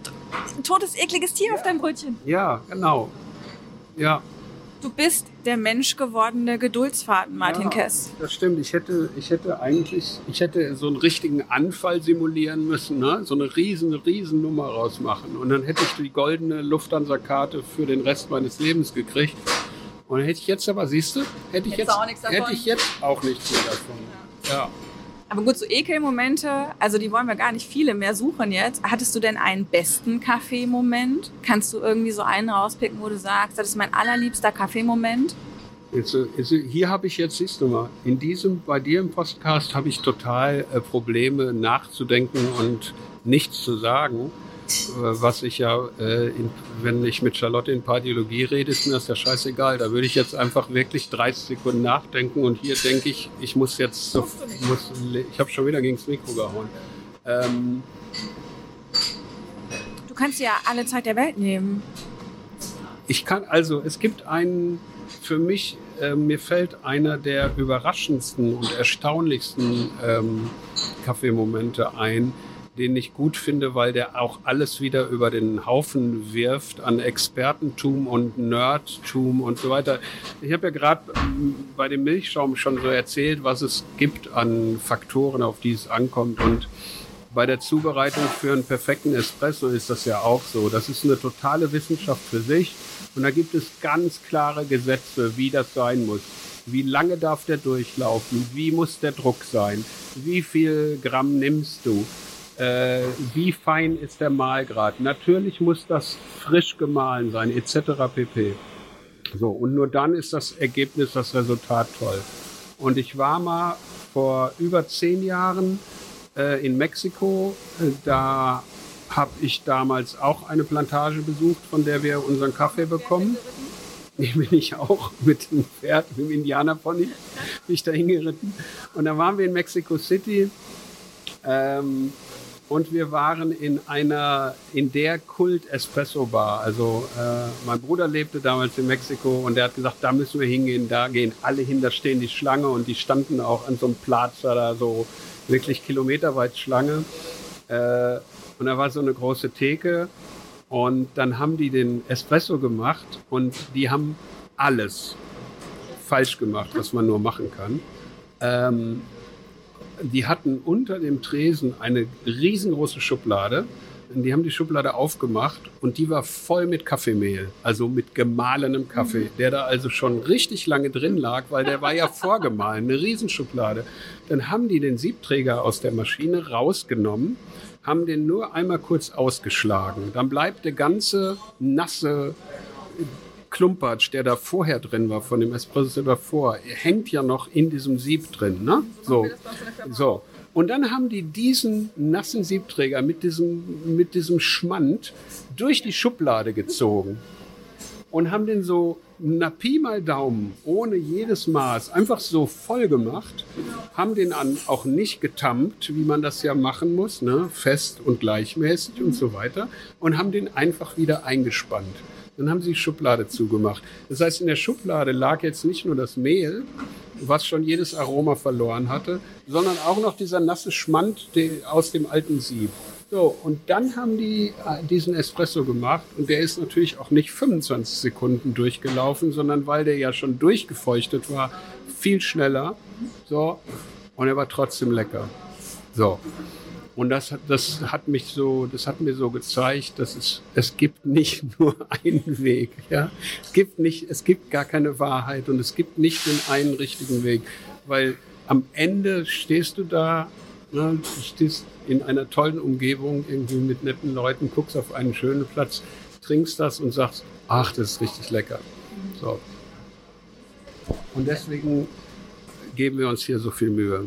ein totes, ekliges Tier ja. auf deinem Brötchen. Ja, genau. Ja. Du bist der menschgewordene Geduldsfaden, Martin ja, Kess. Das stimmt. Ich hätte, ich hätte eigentlich, ich hätte so einen richtigen Anfall simulieren müssen, ne? so eine riesen, riesen Nummer rausmachen. Und dann hätte ich die goldene Lufthansa-Karte für den Rest meines Lebens gekriegt. Und hätte ich jetzt aber, siehst du, hätte ich, jetzt, hätte ich jetzt auch nichts mehr davon. Ja. ja. Aber gut, so Ekelmomente, also die wollen wir gar nicht viele mehr suchen jetzt. Hattest du denn einen besten Kaffeemoment? Kannst du irgendwie so einen rauspicken, wo du sagst, das ist mein allerliebster Kaffeemoment? Jetzt, jetzt, hier habe ich jetzt, siehst du mal, in diesem, bei dir im Podcast habe ich total äh, Probleme nachzudenken und nichts zu sagen. Äh, was ich ja, äh, in, wenn ich mit Charlotte in Pardiologie rede, ist mir das ja scheißegal. Da würde ich jetzt einfach wirklich 30 Sekunden nachdenken und hier denke ich, ich muss jetzt, so, muss, ich habe schon wieder gegen das Mikro gehauen. Ähm, du kannst ja alle Zeit der Welt nehmen. Ich kann, also es gibt einen, für mich, äh, mir fällt einer der überraschendsten und erstaunlichsten ähm, Kaffeemomente ein, den ich gut finde, weil der auch alles wieder über den Haufen wirft an Expertentum und Nerdtum und so weiter. Ich habe ja gerade ähm, bei dem Milchschaum schon so erzählt, was es gibt an Faktoren, auf die es ankommt und bei der Zubereitung für einen perfekten Espresso ist das ja auch so. Das ist eine totale Wissenschaft für sich. Und da gibt es ganz klare Gesetze, wie das sein muss. Wie lange darf der durchlaufen? Wie muss der Druck sein? Wie viel Gramm nimmst du? Äh, wie fein ist der Mahlgrad? Natürlich muss das frisch gemahlen sein, etc. pp. So, und nur dann ist das Ergebnis, das Resultat toll. Und ich war mal vor über zehn Jahren äh, in Mexiko. Da habe ich damals auch eine Plantage besucht, von der wir unseren Kaffee bekommen. Die bin ich auch mit dem Pferd, mit dem Indianerpony, bin ich da hingeritten. Und da waren wir in Mexico City. Ähm, und wir waren in einer, in der Kult Espresso Bar. Also äh, mein Bruder lebte damals in Mexiko und der hat gesagt, da müssen wir hingehen, da gehen alle hin, da stehen die Schlange und die standen auch an so einem Platz da so wirklich kilometerweit Schlange. Äh, und da war so eine große Theke und dann haben die den Espresso gemacht und die haben alles falsch gemacht, was man nur machen kann. Ähm, die hatten unter dem Tresen eine riesengroße Schublade. Die haben die Schublade aufgemacht und die war voll mit Kaffeemehl, also mit gemahlenem Kaffee, der da also schon richtig lange drin lag, weil der war ja vorgemahlen, eine Riesenschublade. Dann haben die den Siebträger aus der Maschine rausgenommen, haben den nur einmal kurz ausgeschlagen. Dann bleibt der ganze nasse Klumpatsch, der da vorher drin war, von dem Espresso davor, hängt ja noch in diesem Sieb drin. Ne? So. so. Und dann haben die diesen nassen Siebträger mit diesem, mit diesem Schmand durch die Schublade gezogen und haben den so na Pi mal Daumen, ohne jedes Maß, einfach so voll gemacht, haben den an, auch nicht getampt, wie man das ja machen muss, ne? fest und gleichmäßig und so weiter, und haben den einfach wieder eingespannt. Dann haben sie die Schublade zugemacht. Das heißt, in der Schublade lag jetzt nicht nur das Mehl, was schon jedes Aroma verloren hatte, sondern auch noch dieser nasse Schmand aus dem alten Sieb. So, und dann haben die äh, diesen Espresso gemacht und der ist natürlich auch nicht 25 Sekunden durchgelaufen, sondern weil der ja schon durchgefeuchtet war, viel schneller. So, und er war trotzdem lecker. So. Und das, das hat mich so, das hat mir so gezeigt, dass es, es gibt nicht nur einen Weg, ja. Es gibt nicht, es gibt gar keine Wahrheit und es gibt nicht den einen richtigen Weg, weil am Ende stehst du da, ne, du stehst in einer tollen Umgebung, irgendwie mit netten Leuten, guckst auf einen schönen Platz, trinkst das und sagst, ach, das ist richtig lecker. So. Und deswegen geben wir uns hier so viel Mühe.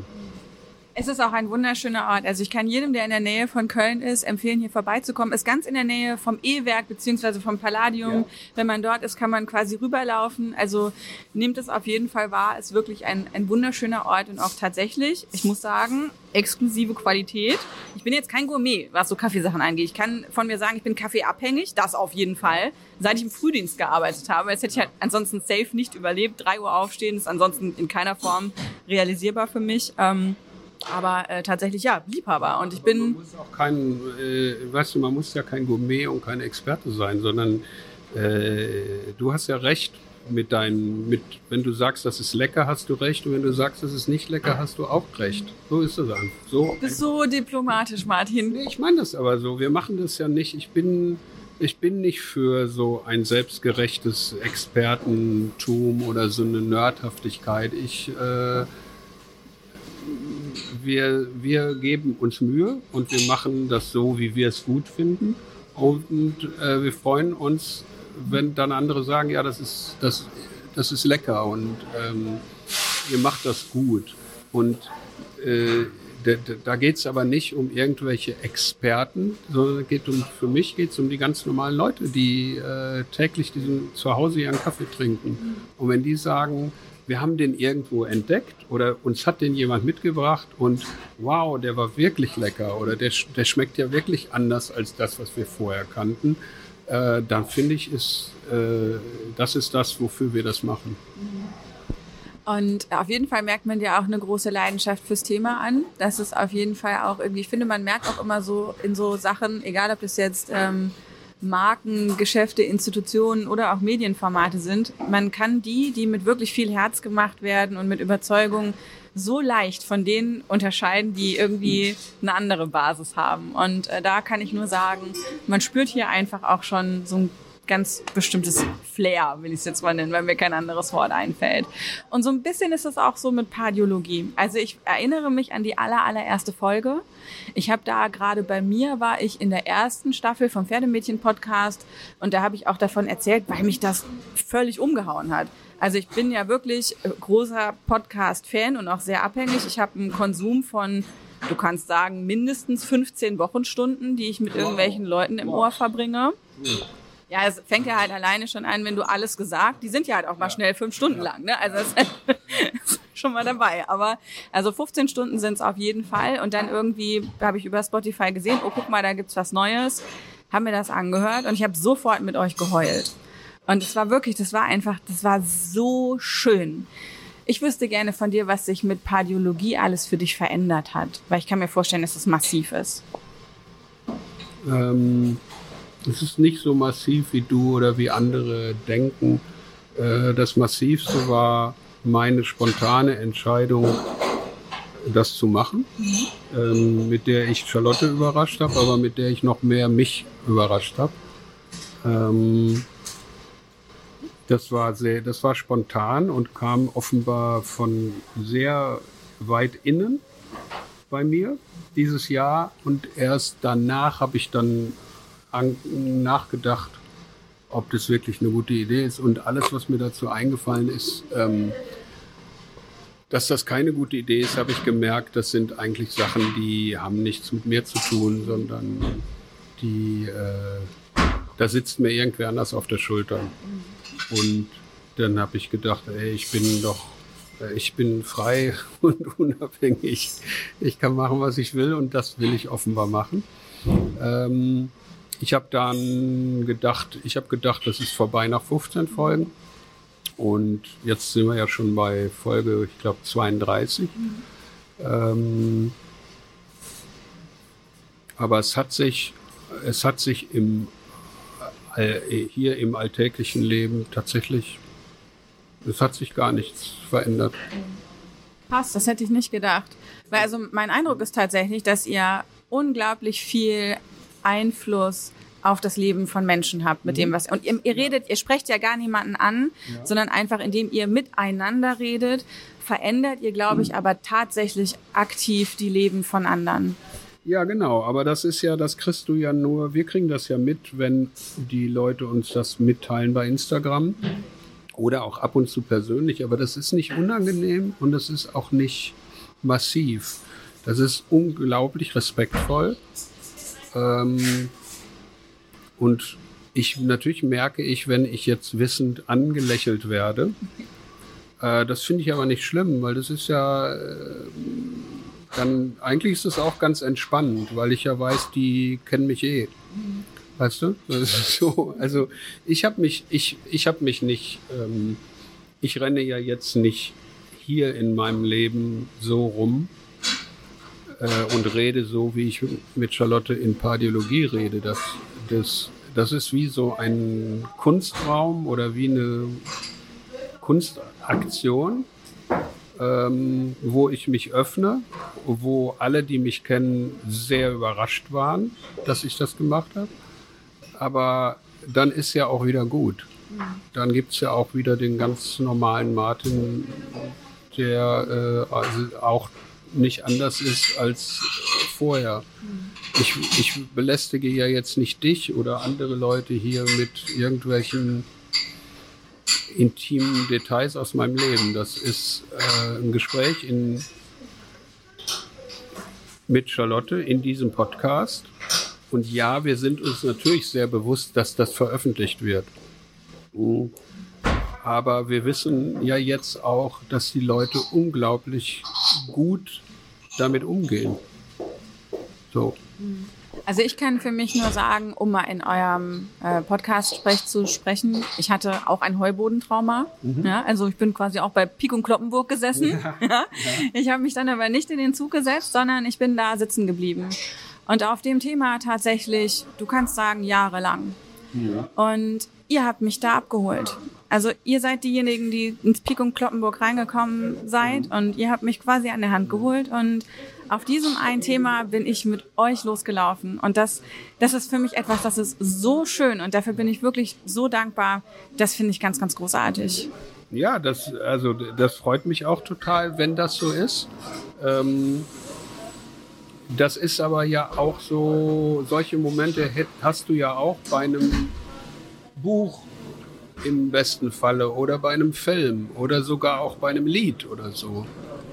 Es ist auch ein wunderschöner Ort. Also ich kann jedem, der in der Nähe von Köln ist, empfehlen, hier vorbeizukommen. Ist ganz in der Nähe vom E-Werk beziehungsweise vom Palladium. Ja. Wenn man dort ist, kann man quasi rüberlaufen. Also nehmt es auf jeden Fall wahr. Ist wirklich ein, ein wunderschöner Ort und auch tatsächlich, ich muss sagen, exklusive Qualität. Ich bin jetzt kein Gourmet, was so Kaffeesachen angeht. Ich kann von mir sagen, ich bin kaffeeabhängig, das auf jeden Fall. Seit ich im Frühdienst gearbeitet habe, jetzt hätte ich halt ansonsten safe nicht überlebt. Drei Uhr aufstehen ist ansonsten in keiner Form realisierbar für mich. Ähm, aber äh, tatsächlich ja, Liebhaber. Und ich bin. Man muss auch kein, äh, weißt du, man muss ja kein Gourmet und kein Experte sein, sondern äh, du hast ja recht mit deinen, mit, wenn du sagst, das ist lecker, hast du recht. Und wenn du sagst, das ist nicht lecker, hast du auch recht. So ist es einfach. So. Du bist so diplomatisch, Martin. Nee, ich meine das aber so. Wir machen das ja nicht. Ich bin, ich bin nicht für so ein selbstgerechtes Expertentum oder so eine Nerdhaftigkeit. Ich, äh, wir, wir geben uns Mühe und wir machen das so, wie wir es gut finden. Und äh, wir freuen uns, wenn dann andere sagen, ja, das ist, das, das ist lecker und ähm, ihr macht das gut. Und äh, da geht es aber nicht um irgendwelche Experten, sondern geht um, für mich geht es um die ganz normalen Leute, die äh, täglich diesen, zu Hause ihren Kaffee trinken. Und wenn die sagen, wir haben den irgendwo entdeckt oder uns hat den jemand mitgebracht und wow, der war wirklich lecker oder der, der schmeckt ja wirklich anders als das, was wir vorher kannten, äh, dann finde ich, ist, äh, das ist das, wofür wir das machen. Und auf jeden Fall merkt man ja auch eine große Leidenschaft fürs Thema an. Das ist auf jeden Fall auch irgendwie, ich finde, man merkt auch immer so in so Sachen, egal ob das jetzt ähm, Marken, Geschäfte, Institutionen oder auch Medienformate sind, man kann die, die mit wirklich viel Herz gemacht werden und mit Überzeugung so leicht von denen unterscheiden, die irgendwie eine andere Basis haben. Und äh, da kann ich nur sagen, man spürt hier einfach auch schon so ein ganz bestimmtes Flair, will ich es jetzt mal nennen, weil mir kein anderes Wort einfällt. Und so ein bisschen ist es auch so mit Pardiologie. Also ich erinnere mich an die aller, allererste Folge. Ich habe da gerade bei mir, war ich in der ersten Staffel vom Pferdemädchen-Podcast und da habe ich auch davon erzählt, weil mich das völlig umgehauen hat. Also ich bin ja wirklich großer Podcast-Fan und auch sehr abhängig. Ich habe einen Konsum von du kannst sagen, mindestens 15 Wochenstunden, die ich mit irgendwelchen Leuten im Ohr verbringe. Ja, es fängt ja halt alleine schon an, wenn du alles gesagt, die sind ja halt auch mal schnell fünf Stunden lang, ne? Also das ist schon mal dabei. Aber also 15 Stunden sind es auf jeden Fall. Und dann irgendwie habe ich über Spotify gesehen, oh guck mal, da gibt's was Neues. Haben mir das angehört und ich habe sofort mit euch geheult. Und es war wirklich, das war einfach, das war so schön. Ich wüsste gerne von dir, was sich mit Pardiologie alles für dich verändert hat, weil ich kann mir vorstellen, dass es massiv ist. Ähm, es ist nicht so massiv, wie du oder wie andere denken. Äh, das Massivste war meine spontane Entscheidung, das zu machen, ähm, mit der ich Charlotte überrascht habe, aber mit der ich noch mehr mich überrascht habe. Ähm, das war sehr, das war spontan und kam offenbar von sehr weit innen bei mir dieses Jahr und erst danach habe ich dann an, nachgedacht, ob das wirklich eine gute Idee ist und alles, was mir dazu eingefallen ist, ähm, dass das keine gute Idee ist, habe ich gemerkt, das sind eigentlich Sachen, die haben nichts mit mir zu tun, sondern die, äh, da sitzt mir irgendwer anders auf der Schulter. Und dann habe ich gedacht, ey, ich bin doch, äh, ich bin frei und unabhängig. Ich kann machen, was ich will und das will ich offenbar machen. Ähm, ich habe dann gedacht, ich habe gedacht, das ist vorbei nach 15 Folgen. Und jetzt sind wir ja schon bei Folge, ich glaube, 32. Mhm. Ähm, aber es hat sich, es hat sich im äh, hier im alltäglichen Leben tatsächlich, es hat sich gar nichts verändert. Krass, das hätte ich nicht gedacht. Weil also mein Eindruck ist tatsächlich, dass ihr unglaublich viel Einfluss auf das Leben von Menschen habt mit mhm. dem was und ihr, ihr redet ihr sprecht ja gar niemanden an ja. sondern einfach indem ihr miteinander redet verändert ihr glaube ich mhm. aber tatsächlich aktiv die Leben von anderen ja, genau. Aber das ist ja, das kriegst du ja nur, wir kriegen das ja mit, wenn die Leute uns das mitteilen bei Instagram oder auch ab und zu persönlich. Aber das ist nicht unangenehm und das ist auch nicht massiv. Das ist unglaublich respektvoll. Ähm, und ich natürlich merke ich, wenn ich jetzt wissend angelächelt werde. Äh, das finde ich aber nicht schlimm, weil das ist ja äh, dann eigentlich ist es auch ganz entspannend, weil ich ja weiß, die kennen mich eh. Weißt du? so. Also ich habe mich, ich, ich habe mich nicht, ähm, ich renne ja jetzt nicht hier in meinem Leben so rum äh, und rede so, wie ich mit Charlotte in Pardiologie rede. Das, das, das ist wie so ein Kunstraum oder wie eine Kunstaktion ähm, wo ich mich öffne, wo alle, die mich kennen, sehr überrascht waren, dass ich das gemacht habe. Aber dann ist ja auch wieder gut. Dann gibt es ja auch wieder den ganz normalen Martin, der äh, also auch nicht anders ist als vorher. Ich, ich belästige ja jetzt nicht dich oder andere Leute hier mit irgendwelchen intimen Details aus meinem Leben. Das ist äh, ein Gespräch in, mit Charlotte in diesem Podcast. Und ja, wir sind uns natürlich sehr bewusst, dass das veröffentlicht wird. Aber wir wissen ja jetzt auch, dass die Leute unglaublich gut damit umgehen. So. Also ich kann für mich nur sagen, um mal in eurem äh, Podcast-Sprech zu sprechen, ich hatte auch ein Heubodentrauma. Mhm. Ja, also ich bin quasi auch bei Pik und Kloppenburg gesessen. Ja. Ja. Ich habe mich dann aber nicht in den Zug gesetzt, sondern ich bin da sitzen geblieben. Und auf dem Thema tatsächlich, du kannst sagen, jahrelang. Ja. Und ihr habt mich da abgeholt. Also ihr seid diejenigen, die ins Pik und Kloppenburg reingekommen seid und ihr habt mich quasi an der Hand geholt und auf diesem einen Thema bin ich mit euch losgelaufen und das, das ist für mich etwas, das ist so schön und dafür bin ich wirklich so dankbar. Das finde ich ganz, ganz großartig. Ja, das, also das freut mich auch total, wenn das so ist. Ähm, das ist aber ja auch so, solche Momente hast du ja auch bei einem Buch im besten Falle oder bei einem Film oder sogar auch bei einem Lied oder so.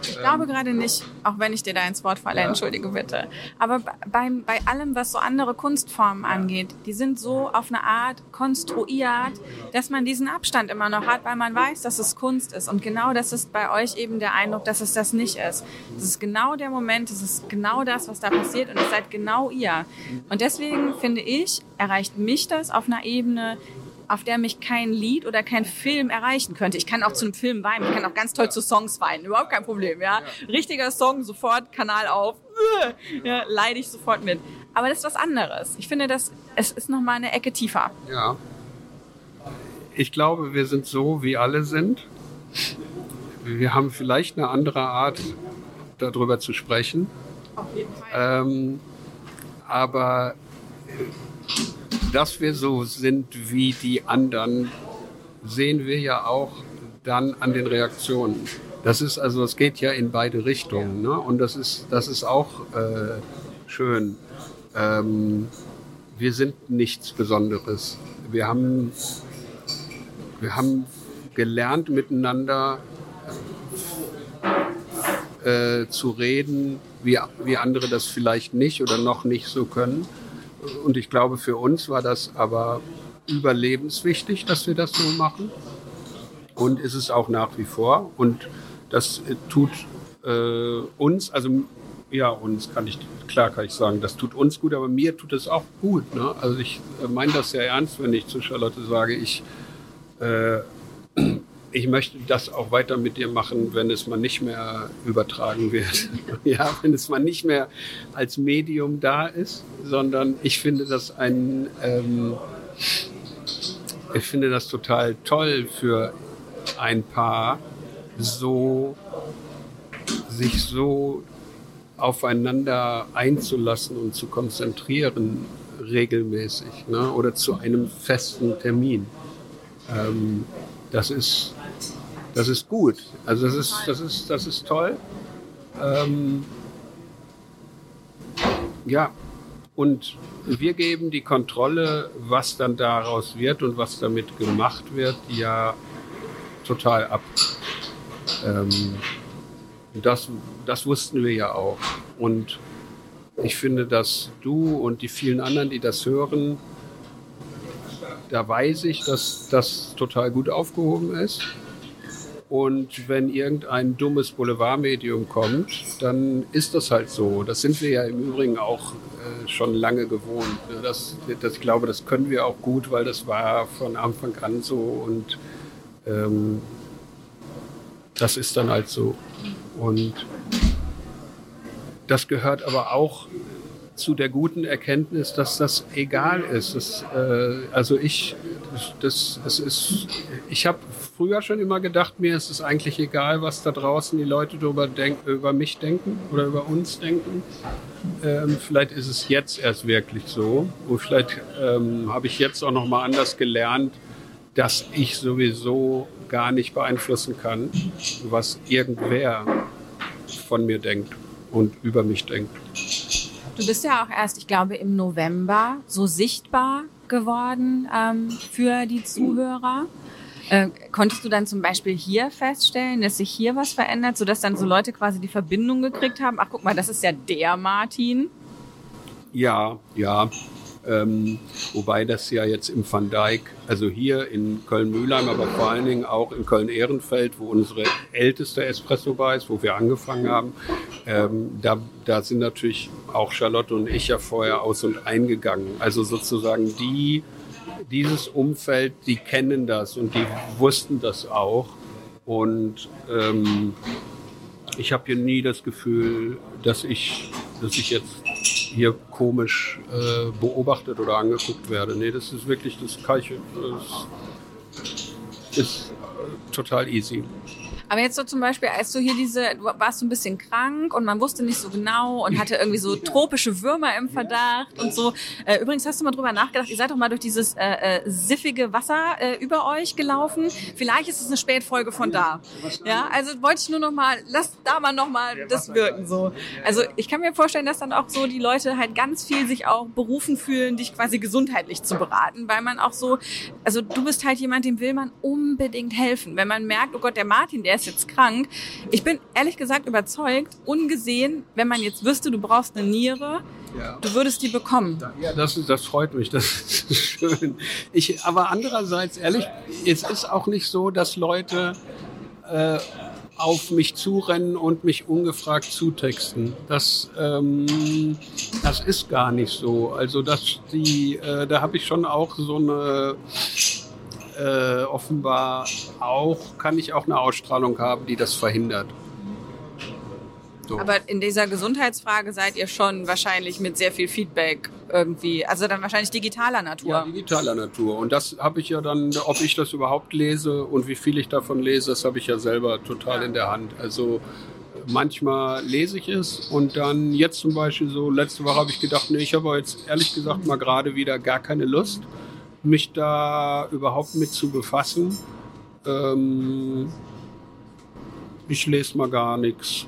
Ich glaube gerade nicht, auch wenn ich dir da ins Wort falle, ja. entschuldige bitte. Aber beim, bei allem, was so andere Kunstformen angeht, die sind so auf eine Art konstruiert, dass man diesen Abstand immer noch hat, weil man weiß, dass es Kunst ist. Und genau das ist bei euch eben der Eindruck, dass es das nicht ist. Es ist genau der Moment, es ist genau das, was da passiert und es seid genau ihr. Und deswegen finde ich, erreicht mich das auf einer Ebene, auf der mich kein Lied oder kein Film erreichen könnte. Ich kann auch zu einem Film weinen, ich kann auch ganz toll zu Songs weinen, überhaupt kein Problem, ja. Richtiger Song, sofort Kanal auf, ja, leide ich sofort mit. Aber das ist was anderes. Ich finde, das, es ist nochmal eine Ecke tiefer. Ja. Ich glaube, wir sind so, wie alle sind. Wir haben vielleicht eine andere Art, darüber zu sprechen. Auf jeden Fall. Ähm, aber dass wir so sind wie die anderen, sehen wir ja auch dann an den Reaktionen. Das ist also, es geht ja in beide Richtungen. Ne? Und das ist, das ist auch äh, schön. Ähm, wir sind nichts Besonderes. Wir haben, wir haben gelernt, miteinander äh, zu reden, wie, wie andere das vielleicht nicht oder noch nicht so können. Und ich glaube, für uns war das aber überlebenswichtig, dass wir das so machen. Und ist es auch nach wie vor. Und das tut äh, uns, also ja, uns kann ich, klar kann ich sagen, das tut uns gut, aber mir tut es auch gut. Ne? Also ich äh, meine das sehr ernst, wenn ich zu Charlotte sage, ich äh, ich möchte das auch weiter mit dir machen, wenn es mal nicht mehr übertragen wird. ja, wenn es mal nicht mehr als Medium da ist, sondern ich finde das ein, ähm, ich finde das total toll für ein Paar, so sich so aufeinander einzulassen und zu konzentrieren regelmäßig ne? oder zu einem festen Termin. Ähm, das ist das ist gut. Also das ist, das ist, das ist toll. Ähm, ja, und wir geben die Kontrolle, was dann daraus wird und was damit gemacht wird, ja total ab. Ähm, das, das wussten wir ja auch. Und ich finde, dass du und die vielen anderen, die das hören, da weiß ich, dass das total gut aufgehoben ist. Und wenn irgendein dummes Boulevardmedium kommt, dann ist das halt so. Das sind wir ja im Übrigen auch äh, schon lange gewohnt. Das, das, ich glaube, das können wir auch gut, weil das war von Anfang an so und ähm, das ist dann halt so. Und das gehört aber auch zu der guten Erkenntnis, dass das egal ist. Das, äh, also ich, das, das ist, ich habe früher schon immer gedacht, mir ist es eigentlich egal, was da draußen die Leute darüber denk, über mich denken oder über uns denken. Ähm, vielleicht ist es jetzt erst wirklich so. Und vielleicht ähm, habe ich jetzt auch noch mal anders gelernt, dass ich sowieso gar nicht beeinflussen kann, was irgendwer von mir denkt und über mich denkt. Du bist ja auch erst, ich glaube, im November so sichtbar geworden ähm, für die Zuhörer. Äh, konntest du dann zum Beispiel hier feststellen, dass sich hier was verändert, sodass dann so Leute quasi die Verbindung gekriegt haben? Ach, guck mal, das ist ja der Martin. Ja, ja. Ähm, wobei das ja jetzt im Van Dijk, also hier in Köln-Mühlheim, aber vor allen Dingen auch in Köln-Ehrenfeld, wo unsere älteste Espresso-Bar ist, wo wir angefangen haben, ähm, da, da sind natürlich auch Charlotte und ich ja vorher aus und eingegangen. Also sozusagen die, dieses Umfeld, die kennen das und die wussten das auch. Und ähm, ich habe hier nie das Gefühl, dass ich, dass ich jetzt hier komisch äh, beobachtet oder angeguckt werde. Nee, das ist wirklich das Kalche. Das ist total easy. Aber jetzt so zum Beispiel, als du hier diese, du warst so ein bisschen krank und man wusste nicht so genau und hatte irgendwie so tropische Würmer im Verdacht und so. Äh, übrigens hast du mal drüber nachgedacht, ihr seid doch mal durch dieses äh, äh, siffige Wasser äh, über euch gelaufen. Vielleicht ist es eine Spätfolge von da. Ja, also wollte ich nur noch mal, lass da mal noch mal das wirken so. Also ich kann mir vorstellen, dass dann auch so die Leute halt ganz viel sich auch berufen fühlen, dich quasi gesundheitlich zu beraten, weil man auch so, also du bist halt jemand, dem will man unbedingt helfen. Wenn man merkt, oh Gott, der Martin, der ist ist jetzt krank. Ich bin ehrlich gesagt überzeugt, ungesehen, wenn man jetzt wüsste, du brauchst eine Niere, ja. du würdest die bekommen. Ja, das, das freut mich, das ist schön. Ich, aber andererseits, ehrlich, es ist auch nicht so, dass Leute äh, auf mich zurennen und mich ungefragt zutexten. Das, ähm, das ist gar nicht so. Also dass die, äh, da habe ich schon auch so eine äh, offenbar auch, kann ich auch eine Ausstrahlung haben, die das verhindert. So. Aber in dieser Gesundheitsfrage seid ihr schon wahrscheinlich mit sehr viel Feedback irgendwie, also dann wahrscheinlich digitaler Natur. Ja, digitaler Natur. Und das habe ich ja dann, ob ich das überhaupt lese und wie viel ich davon lese, das habe ich ja selber total ja. in der Hand. Also manchmal lese ich es und dann jetzt zum Beispiel so, letzte Woche habe ich gedacht, nee, ich habe jetzt ehrlich gesagt mal gerade wieder gar keine Lust mich da überhaupt mit zu befassen. Ähm, ich lese mal gar nichts.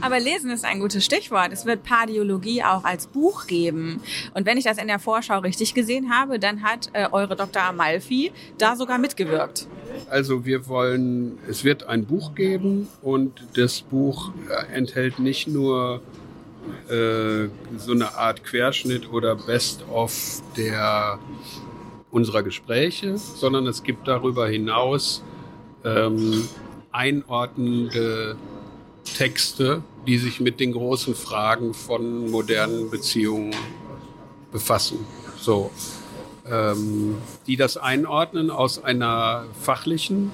Aber lesen ist ein gutes Stichwort. Es wird Pardiologie auch als Buch geben. Und wenn ich das in der Vorschau richtig gesehen habe, dann hat äh, eure Dr. Amalfi da sogar mitgewirkt. Also wir wollen, es wird ein Buch geben und das Buch äh, enthält nicht nur äh, so eine Art Querschnitt oder Best-of der unserer Gespräche, sondern es gibt darüber hinaus ähm, einordnende Texte, die sich mit den großen Fragen von modernen Beziehungen befassen. So, ähm, die das einordnen aus einer fachlichen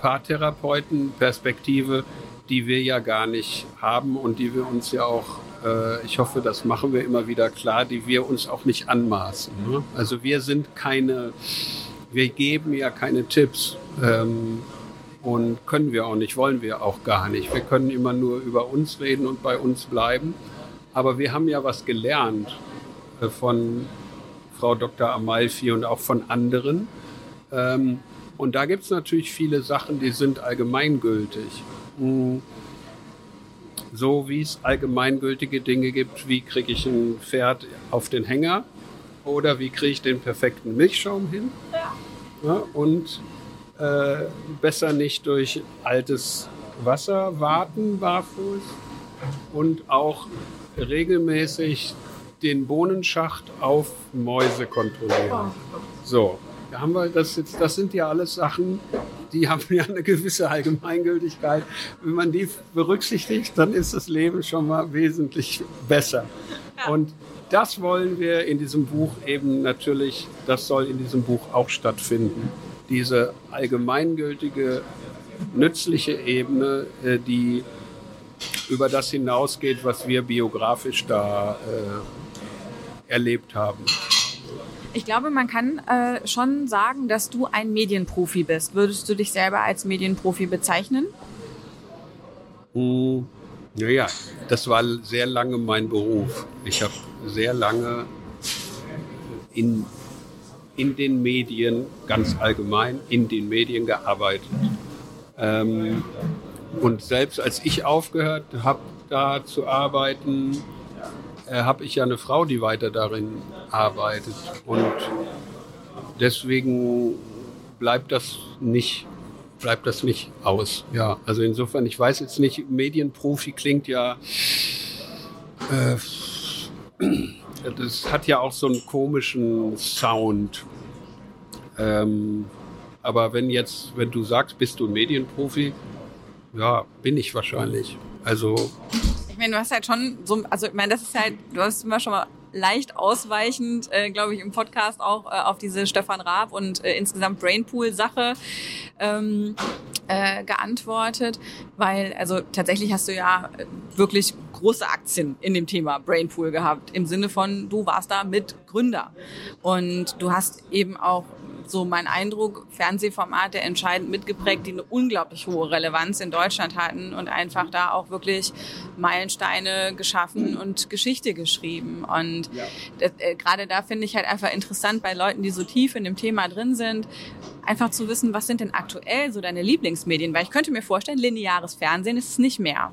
Paartherapeutenperspektive, die wir ja gar nicht haben und die wir uns ja auch äh, ich hoffe, das machen wir immer wieder klar, die wir uns auch nicht anmaßen. Ne? Also wir sind keine, wir geben ja keine Tipps. Ähm, und können wir auch nicht, wollen wir auch gar nicht. Wir können immer nur über uns reden und bei uns bleiben. Aber wir haben ja was gelernt äh, von Frau Dr. Amalfi und auch von anderen. Ähm, und da gibt es natürlich viele Sachen, die sind allgemeingültig. So wie es allgemeingültige Dinge gibt, wie kriege ich ein Pferd auf den Hänger oder wie kriege ich den perfekten Milchschaum hin. Ja, und äh, besser nicht durch altes Wasser warten barfuß und auch regelmäßig den Bohnenschacht auf Mäuse kontrollieren. So, da haben wir das jetzt, das sind ja alles Sachen, die haben ja eine gewisse Allgemeingültigkeit. Wenn man die berücksichtigt, dann ist das Leben schon mal wesentlich besser. Und das wollen wir in diesem Buch eben natürlich, das soll in diesem Buch auch stattfinden. Diese allgemeingültige, nützliche Ebene, äh, die über das hinausgeht, was wir biografisch da äh, erlebt haben. Ich glaube, man kann äh, schon sagen, dass du ein Medienprofi bist. Würdest du dich selber als Medienprofi bezeichnen? Hm, naja, das war sehr lange mein Beruf. Ich habe sehr lange in, in den Medien, ganz allgemein, in den Medien gearbeitet. Ähm, und selbst als ich aufgehört habe, da zu arbeiten, äh, habe ich ja eine Frau, die weiter darin arbeitet. Und deswegen bleibt das nicht bleibt das nicht aus. Ja, also insofern, ich weiß jetzt nicht, Medienprofi klingt ja, äh, das hat ja auch so einen komischen Sound. Ähm, aber wenn jetzt, wenn du sagst, bist du ein Medienprofi, ja, bin ich wahrscheinlich. Also meine, du hast halt schon so, also ich meine, das ist halt, du hast immer schon mal leicht ausweichend, äh, glaube ich, im Podcast auch äh, auf diese Stefan Raab und äh, insgesamt Brainpool-Sache ähm, äh, geantwortet, weil also tatsächlich hast du ja wirklich große Aktien in dem Thema Brainpool gehabt, im Sinne von, du warst da mit Gründer und du hast eben auch so mein Eindruck, Fernsehformate entscheidend mitgeprägt, die eine unglaublich hohe Relevanz in Deutschland hatten und einfach da auch wirklich Meilensteine geschaffen und Geschichte geschrieben. Und das, äh, gerade da finde ich halt einfach interessant bei Leuten, die so tief in dem Thema drin sind, einfach zu wissen, was sind denn aktuell so deine Lieblingsmedien? Weil ich könnte mir vorstellen, lineares Fernsehen ist es nicht mehr.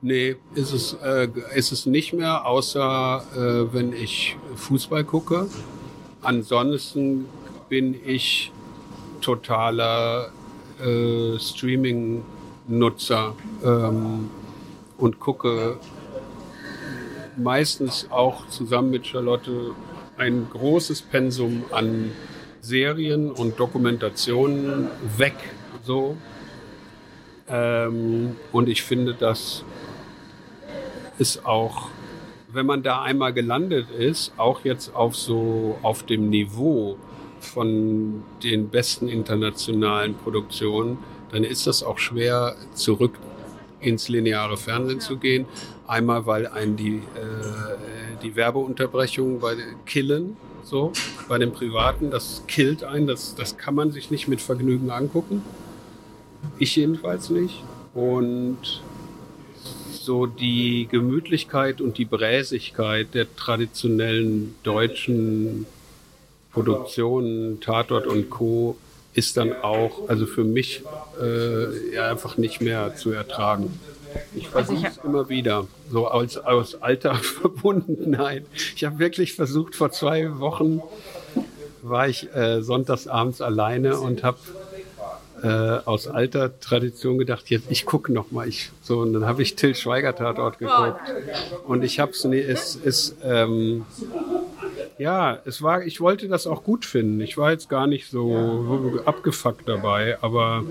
Nee, ist es, äh, ist es nicht mehr, außer äh, wenn ich Fußball gucke. Ansonsten bin ich totaler äh, Streaming-Nutzer ähm, und gucke meistens auch zusammen mit Charlotte ein großes Pensum an Serien und Dokumentationen weg. So. Ähm, und ich finde, das ist auch, wenn man da einmal gelandet ist, auch jetzt auf so auf dem Niveau, von den besten internationalen Produktionen, dann ist das auch schwer, zurück ins lineare Fernsehen zu gehen. Einmal, weil einen die, äh, die Werbeunterbrechungen bei killen, so bei den Privaten, das killt einen, das, das kann man sich nicht mit Vergnügen angucken. Ich jedenfalls nicht. Und so die Gemütlichkeit und die Bräsigkeit der traditionellen deutschen Produktion, Tatort und Co. ist dann auch, also für mich äh, einfach nicht mehr zu ertragen. Ich versuche es also immer wieder, so als, aus alter Verbundenheit. Ich habe wirklich versucht, vor zwei Wochen war ich äh, sonntagsabends alleine und habe äh, aus alter Tradition gedacht, jetzt ich gucke noch mal. Ich, so, und dann habe ich Till Schweiger Tatort geguckt. Und ich habe es, nee, es ist, ähm, ja, es war, ich wollte das auch gut finden. Ich war jetzt gar nicht so abgefuckt dabei, aber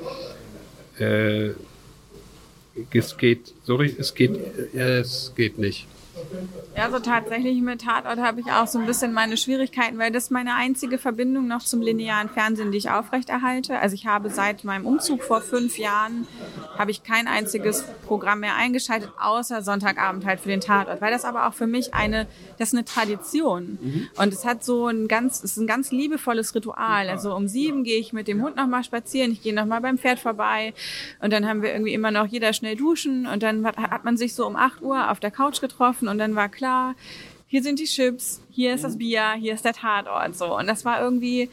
äh, es geht, sorry, es geht, äh, es geht nicht. Ja, so tatsächlich mit Tatort habe ich auch so ein bisschen meine Schwierigkeiten, weil das ist meine einzige Verbindung noch zum linearen Fernsehen, die ich aufrechterhalte. Also ich habe seit meinem Umzug vor fünf Jahren habe ich kein einziges Programm mehr eingeschaltet, außer Sonntagabend halt für den Tatort, weil das aber auch für mich eine, das ist eine Tradition. Mhm. Und es hat so ein ganz, es ist ein ganz liebevolles Ritual. Also um sieben gehe ich mit dem Hund nochmal spazieren, ich gehe nochmal beim Pferd vorbei und dann haben wir irgendwie immer noch jeder schnell duschen und dann hat man sich so um acht Uhr auf der Couch getroffen und dann war klar, hier sind die Chips, hier ist das mhm. Bier, hier ist der Tatort, so. Und das war irgendwie,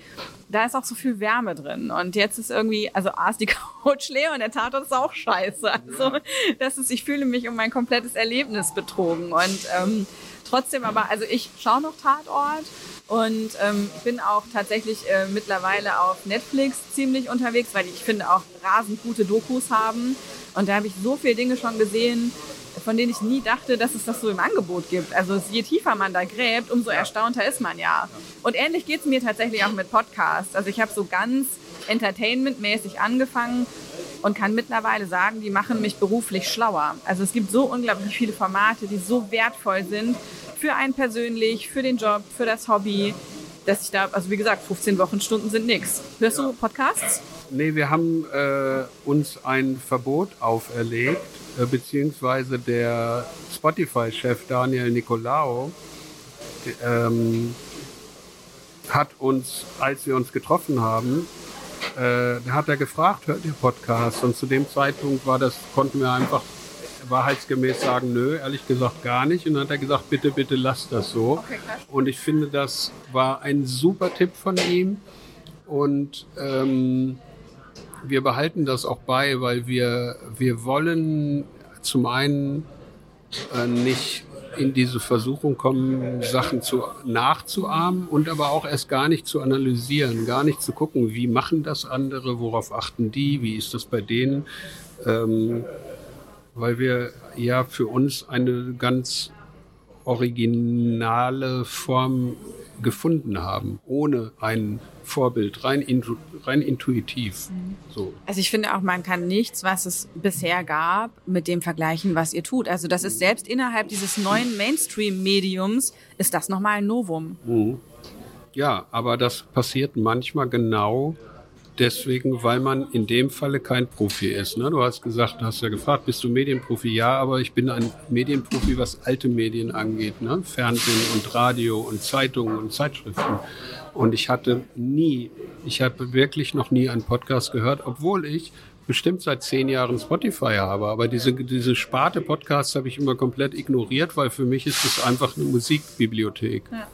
da ist auch so viel Wärme drin. Und jetzt ist irgendwie, also A ist die Couch leer und der Tatort ist auch scheiße. Also, das ist, ich fühle mich um mein komplettes Erlebnis betrogen. Und ähm, trotzdem aber, also ich schaue noch Tatort und ähm, bin auch tatsächlich äh, mittlerweile auf Netflix ziemlich unterwegs, weil ich finde auch rasend gute Dokus haben. Und da habe ich so viele Dinge schon gesehen, von denen ich nie dachte, dass es das so im Angebot gibt. Also je tiefer man da gräbt, umso erstaunter ist man ja. Und ähnlich geht es mir tatsächlich auch mit Podcasts. Also ich habe so ganz entertainmentmäßig angefangen und kann mittlerweile sagen, die machen mich beruflich schlauer. Also es gibt so unglaublich viele Formate, die so wertvoll sind für einen persönlich, für den Job, für das Hobby, dass ich da, also wie gesagt, 15 Wochenstunden sind nichts. Hörst du Podcasts? Nee, wir haben äh, uns ein Verbot auferlegt beziehungsweise der Spotify-Chef Daniel Nicolao ähm, hat uns, als wir uns getroffen haben, äh, hat er gefragt, hört ihr Podcast? Und zu dem Zeitpunkt war das, konnten wir einfach wahrheitsgemäß sagen, nö, ehrlich gesagt gar nicht. Und dann hat er gesagt, bitte, bitte lasst das so. Okay, und ich finde, das war ein super Tipp von ihm. Und ähm, wir behalten das auch bei, weil wir, wir wollen zum einen äh, nicht in diese Versuchung kommen, Sachen zu, nachzuahmen und aber auch erst gar nicht zu analysieren, gar nicht zu gucken, wie machen das andere, worauf achten die, wie ist das bei denen, ähm, weil wir ja für uns eine ganz originale Form gefunden haben, ohne ein Vorbild, rein, intu rein intuitiv. So. Also ich finde auch, man kann nichts, was es bisher gab, mit dem vergleichen, was ihr tut. Also das ist selbst innerhalb dieses neuen Mainstream-Mediums, ist das nochmal ein Novum. Mhm. Ja, aber das passiert manchmal genau deswegen, weil man in dem Falle kein Profi ist. Ne? Du hast gesagt, hast ja gefragt, bist du Medienprofi? Ja, aber ich bin ein Medienprofi, was alte Medien angeht. Ne? Fernsehen und Radio und Zeitungen und Zeitschriften. Und ich hatte nie, ich habe wirklich noch nie einen Podcast gehört, obwohl ich bestimmt seit zehn Jahren Spotify habe. Aber diese, diese Sparte Podcasts habe ich immer komplett ignoriert, weil für mich ist es einfach eine Musikbibliothek. Ja.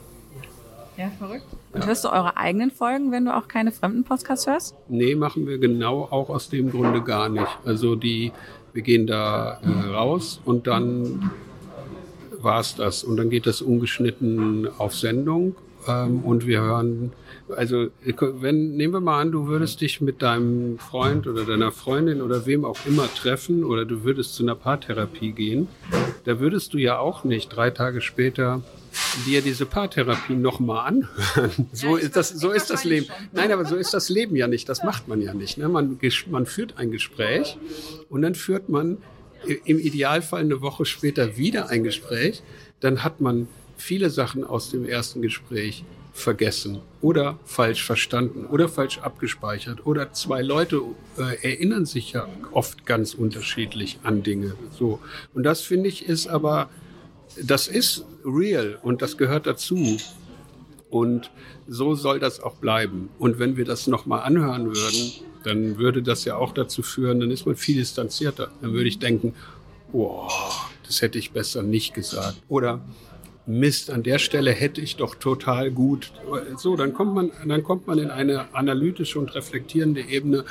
Ja, verrückt. Und ja. hörst du eure eigenen Folgen, wenn du auch keine fremden Podcasts hörst? Nee, machen wir genau auch aus dem Grunde gar nicht. Also die, wir gehen da äh, raus und dann war es das. Und dann geht das ungeschnitten auf Sendung ähm, und wir hören, also wenn, nehmen wir mal an, du würdest dich mit deinem Freund oder deiner Freundin oder wem auch immer treffen oder du würdest zu einer Paartherapie gehen, da würdest du ja auch nicht drei Tage später dir diese Paartherapie nochmal anhören. So ja, ist das, so ist das Leben. Nein, aber so ist das Leben ja nicht. Das macht man ja nicht. Ne? Man, man führt ein Gespräch und dann führt man im Idealfall eine Woche später wieder ein Gespräch. Dann hat man viele Sachen aus dem ersten Gespräch vergessen oder falsch verstanden oder falsch abgespeichert oder zwei Leute äh, erinnern sich ja oft ganz unterschiedlich an Dinge. So und das finde ich ist aber das ist real und das gehört dazu. Und so soll das auch bleiben. Und wenn wir das nochmal anhören würden, dann würde das ja auch dazu führen, dann ist man viel distanzierter. Dann würde ich denken, oh, das hätte ich besser nicht gesagt. Oder Mist, an der Stelle hätte ich doch total gut. So, dann kommt man, dann kommt man in eine analytische und reflektierende Ebene.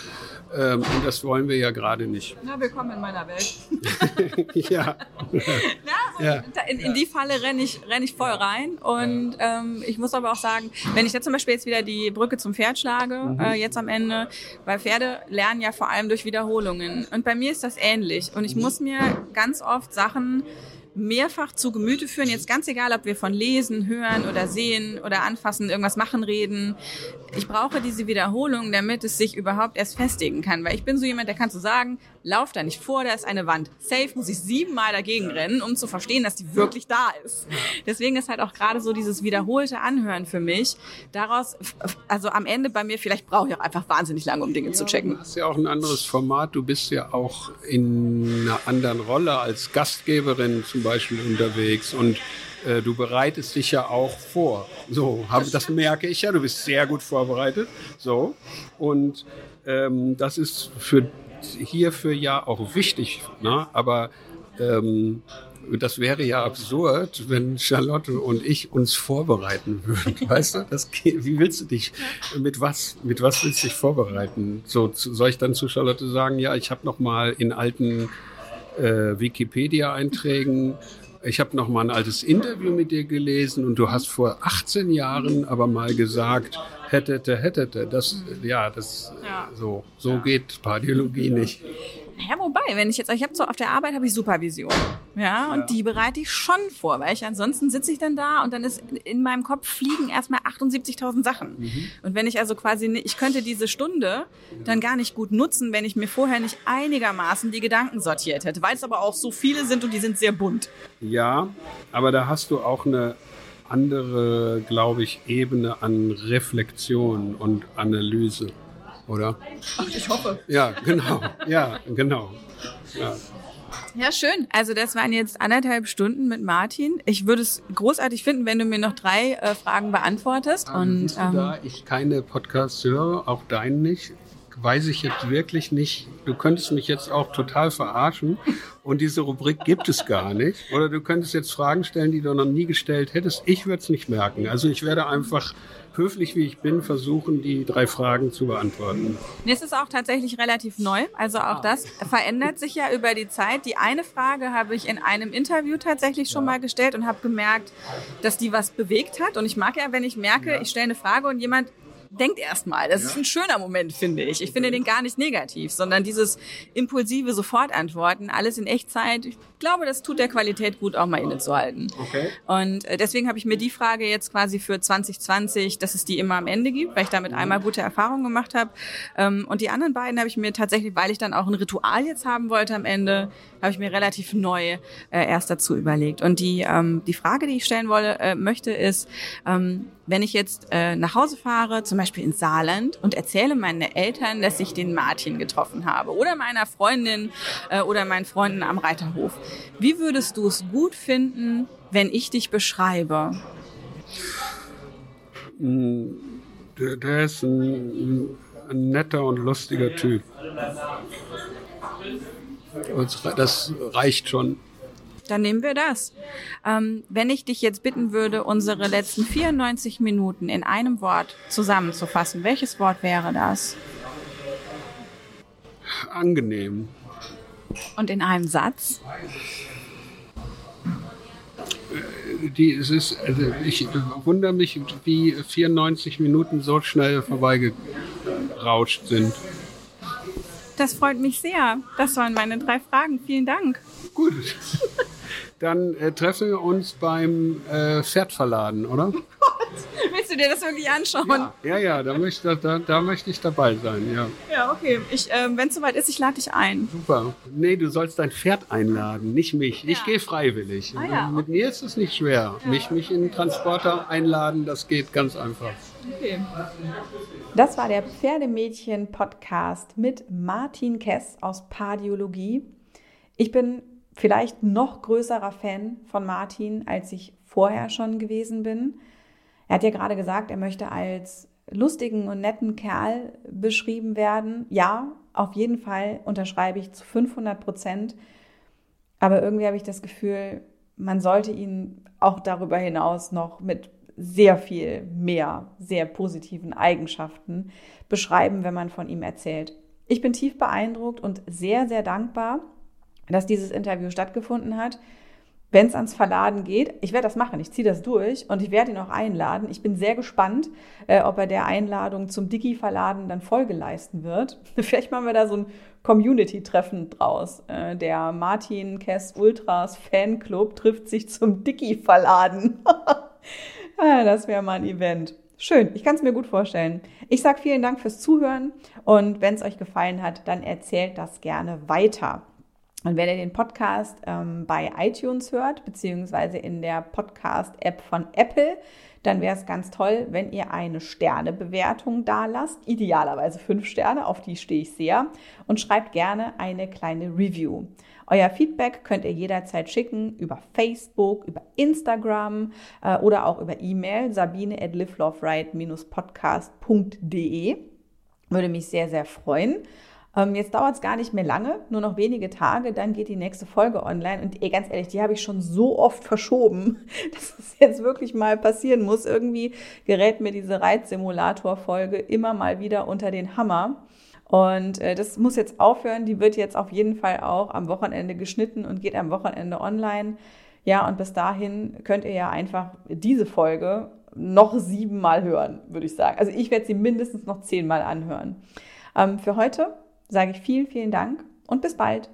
Ähm, und das wollen wir ja gerade nicht. Na, willkommen in meiner Welt. ja. Na, ja. In, in, die Falle renne ich, renn ich voll rein. Und ähm, ich muss aber auch sagen, wenn ich jetzt zum Beispiel jetzt wieder die Brücke zum Pferd schlage, mhm. äh, jetzt am Ende, weil Pferde lernen ja vor allem durch Wiederholungen. Und bei mir ist das ähnlich. Und ich mhm. muss mir ganz oft Sachen mehrfach zu Gemüte führen. Jetzt ganz egal, ob wir von Lesen, Hören oder Sehen oder Anfassen, irgendwas machen reden. Ich brauche diese Wiederholung, damit es sich überhaupt erst festigen kann. Weil ich bin so jemand, der kann so sagen, lauf da nicht vor, da ist eine Wand. Safe muss ich siebenmal dagegen rennen, um zu verstehen, dass die wirklich da ist. Deswegen ist halt auch gerade so dieses wiederholte Anhören für mich. Daraus, also am Ende bei mir, vielleicht brauche ich auch einfach wahnsinnig lange, um Dinge ja, zu checken. Du hast ja auch ein anderes Format. Du bist ja auch in einer anderen Rolle als Gastgeberin zum Beispiel unterwegs und äh, du bereitest dich ja auch vor. So, hab, das merke ich ja. Du bist sehr gut vorbereitet. So und ähm, das ist für hierfür ja auch wichtig. Ne? Aber ähm, das wäre ja absurd, wenn Charlotte und ich uns vorbereiten würden. Weißt du, das wie willst du dich mit was mit was willst du dich vorbereiten? So soll ich dann zu Charlotte sagen, ja, ich habe noch mal in alten äh, Wikipedia-Einträgen ich habe noch mal ein altes Interview mit dir gelesen und du hast vor 18 Jahren aber mal gesagt, hättete, hättete. Das, ja, das, ja. so, so ja. geht Pardiologie nicht. Ja, wobei, wenn ich jetzt, ich habe so auf der Arbeit habe ich Supervision, ja, und ja. die bereite ich schon vor, weil ich ansonsten sitze ich dann da und dann ist in meinem Kopf fliegen erstmal 78.000 Sachen. Mhm. Und wenn ich also quasi, ich könnte diese Stunde dann gar nicht gut nutzen, wenn ich mir vorher nicht einigermaßen die Gedanken sortiert hätte, weil es aber auch so viele sind und die sind sehr bunt. Ja, aber da hast du auch eine andere, glaube ich, Ebene an Reflexion und Analyse oder? Ach, ich hoffe. Ja, genau. Ja, genau. Ja. Ja, schön. Also das waren jetzt anderthalb Stunden mit Martin. Ich würde es großartig finden, wenn du mir noch drei äh, Fragen beantwortest. Also, und ähm, da ich keine Podcasts höre, auch deinen nicht, weiß ich jetzt wirklich nicht. Du könntest mich jetzt auch total verarschen und diese Rubrik gibt es gar nicht. Oder du könntest jetzt Fragen stellen, die du noch nie gestellt hättest. Ich würde es nicht merken. Also ich werde einfach höflich wie ich bin, versuchen, die drei Fragen zu beantworten. Es ist auch tatsächlich relativ neu. Also auch ah. das verändert sich ja über die Zeit. Die eine Frage habe ich in einem Interview tatsächlich schon ja. mal gestellt und habe gemerkt, dass die was bewegt hat. Und ich mag ja, wenn ich merke, ja. ich stelle eine Frage und jemand denkt erstmal. Das ja. ist ein schöner Moment, finde ich. Ich finde den gar nicht negativ, sondern dieses impulsive Sofortantworten, alles in Echtzeit. Ich glaube, das tut der Qualität gut, auch mal innezuhalten. Okay. Und äh, deswegen habe ich mir die Frage jetzt quasi für 2020, dass es die immer am Ende gibt, weil ich damit mhm. einmal gute Erfahrungen gemacht habe. Ähm, und die anderen beiden habe ich mir tatsächlich, weil ich dann auch ein Ritual jetzt haben wollte am Ende, habe ich mir relativ neu äh, erst dazu überlegt. Und die, ähm, die Frage, die ich stellen wolle, äh, möchte, ist, ähm, wenn ich jetzt äh, nach Hause fahre, zum Beispiel ins Saarland, und erzähle meinen Eltern, dass ich den Martin getroffen habe oder meiner Freundin äh, oder meinen Freunden am Reiterhof, wie würdest du es gut finden, wenn ich dich beschreibe? Der, der ist ein, ein netter und lustiger Typ. Das reicht schon. Dann nehmen wir das. Ähm, wenn ich dich jetzt bitten würde, unsere letzten 94 Minuten in einem Wort zusammenzufassen, welches Wort wäre das? Angenehm. Und in einem Satz? Äh, die, es ist, also ich wundere mich, wie 94 Minuten so schnell vorbeigerauscht sind. Das freut mich sehr. Das waren meine drei Fragen. Vielen Dank. Gut. Dann äh, treffen wir uns beim äh, Pferdverladen, oder? Willst du dir das wirklich anschauen? Ja, ja, ja da, möchte, da, da möchte ich dabei sein, ja. Ja, okay. Ich, äh, Wenn es soweit ist, ich lade dich ein. Super. Nee, du sollst dein Pferd einladen, nicht mich. Ja. Ich gehe freiwillig. Ah, ja. Mit mir ist es nicht schwer. Ja. Mich, mich in den Transporter einladen, das geht ganz einfach. Okay. Das war der Pferdemädchen-Podcast mit Martin Kess aus Pardiologie. Ich bin vielleicht noch größerer Fan von Martin, als ich vorher schon gewesen bin. Er hat ja gerade gesagt, er möchte als lustigen und netten Kerl beschrieben werden. Ja, auf jeden Fall unterschreibe ich zu 500 Prozent. Aber irgendwie habe ich das Gefühl, man sollte ihn auch darüber hinaus noch mit sehr viel mehr, sehr positiven Eigenschaften beschreiben, wenn man von ihm erzählt. Ich bin tief beeindruckt und sehr, sehr dankbar, dass dieses Interview stattgefunden hat. Wenn es ans Verladen geht, ich werde das machen, ich ziehe das durch und ich werde ihn auch einladen. Ich bin sehr gespannt, äh, ob er der Einladung zum Digi-Verladen dann Folge leisten wird. Vielleicht machen wir da so ein Community-Treffen draus. Äh, der Martin Kess Ultras Fanclub trifft sich zum Digi-Verladen. Ah, das wäre mal ein Event. Schön, ich kann es mir gut vorstellen. Ich sage vielen Dank fürs Zuhören und wenn es euch gefallen hat, dann erzählt das gerne weiter. Und wenn ihr den Podcast ähm, bei iTunes hört, beziehungsweise in der Podcast-App von Apple, dann wäre es ganz toll, wenn ihr eine Sternebewertung da lasst. Idealerweise fünf Sterne, auf die stehe ich sehr. Und schreibt gerne eine kleine Review. Euer Feedback könnt ihr jederzeit schicken über Facebook, über Instagram äh, oder auch über E-Mail sabine at liveloveright-podcast.de. Würde mich sehr, sehr freuen. Ähm, jetzt dauert es gar nicht mehr lange, nur noch wenige Tage, dann geht die nächste Folge online. Und ey, ganz ehrlich, die habe ich schon so oft verschoben, dass es jetzt wirklich mal passieren muss. Irgendwie gerät mir diese Reitsimulator-Folge immer mal wieder unter den Hammer. Und äh, das muss jetzt aufhören. Die wird jetzt auf jeden Fall auch am Wochenende geschnitten und geht am Wochenende online. Ja, und bis dahin könnt ihr ja einfach diese Folge noch siebenmal hören, würde ich sagen. Also ich werde sie mindestens noch zehnmal anhören. Ähm, für heute sage ich vielen, vielen Dank und bis bald.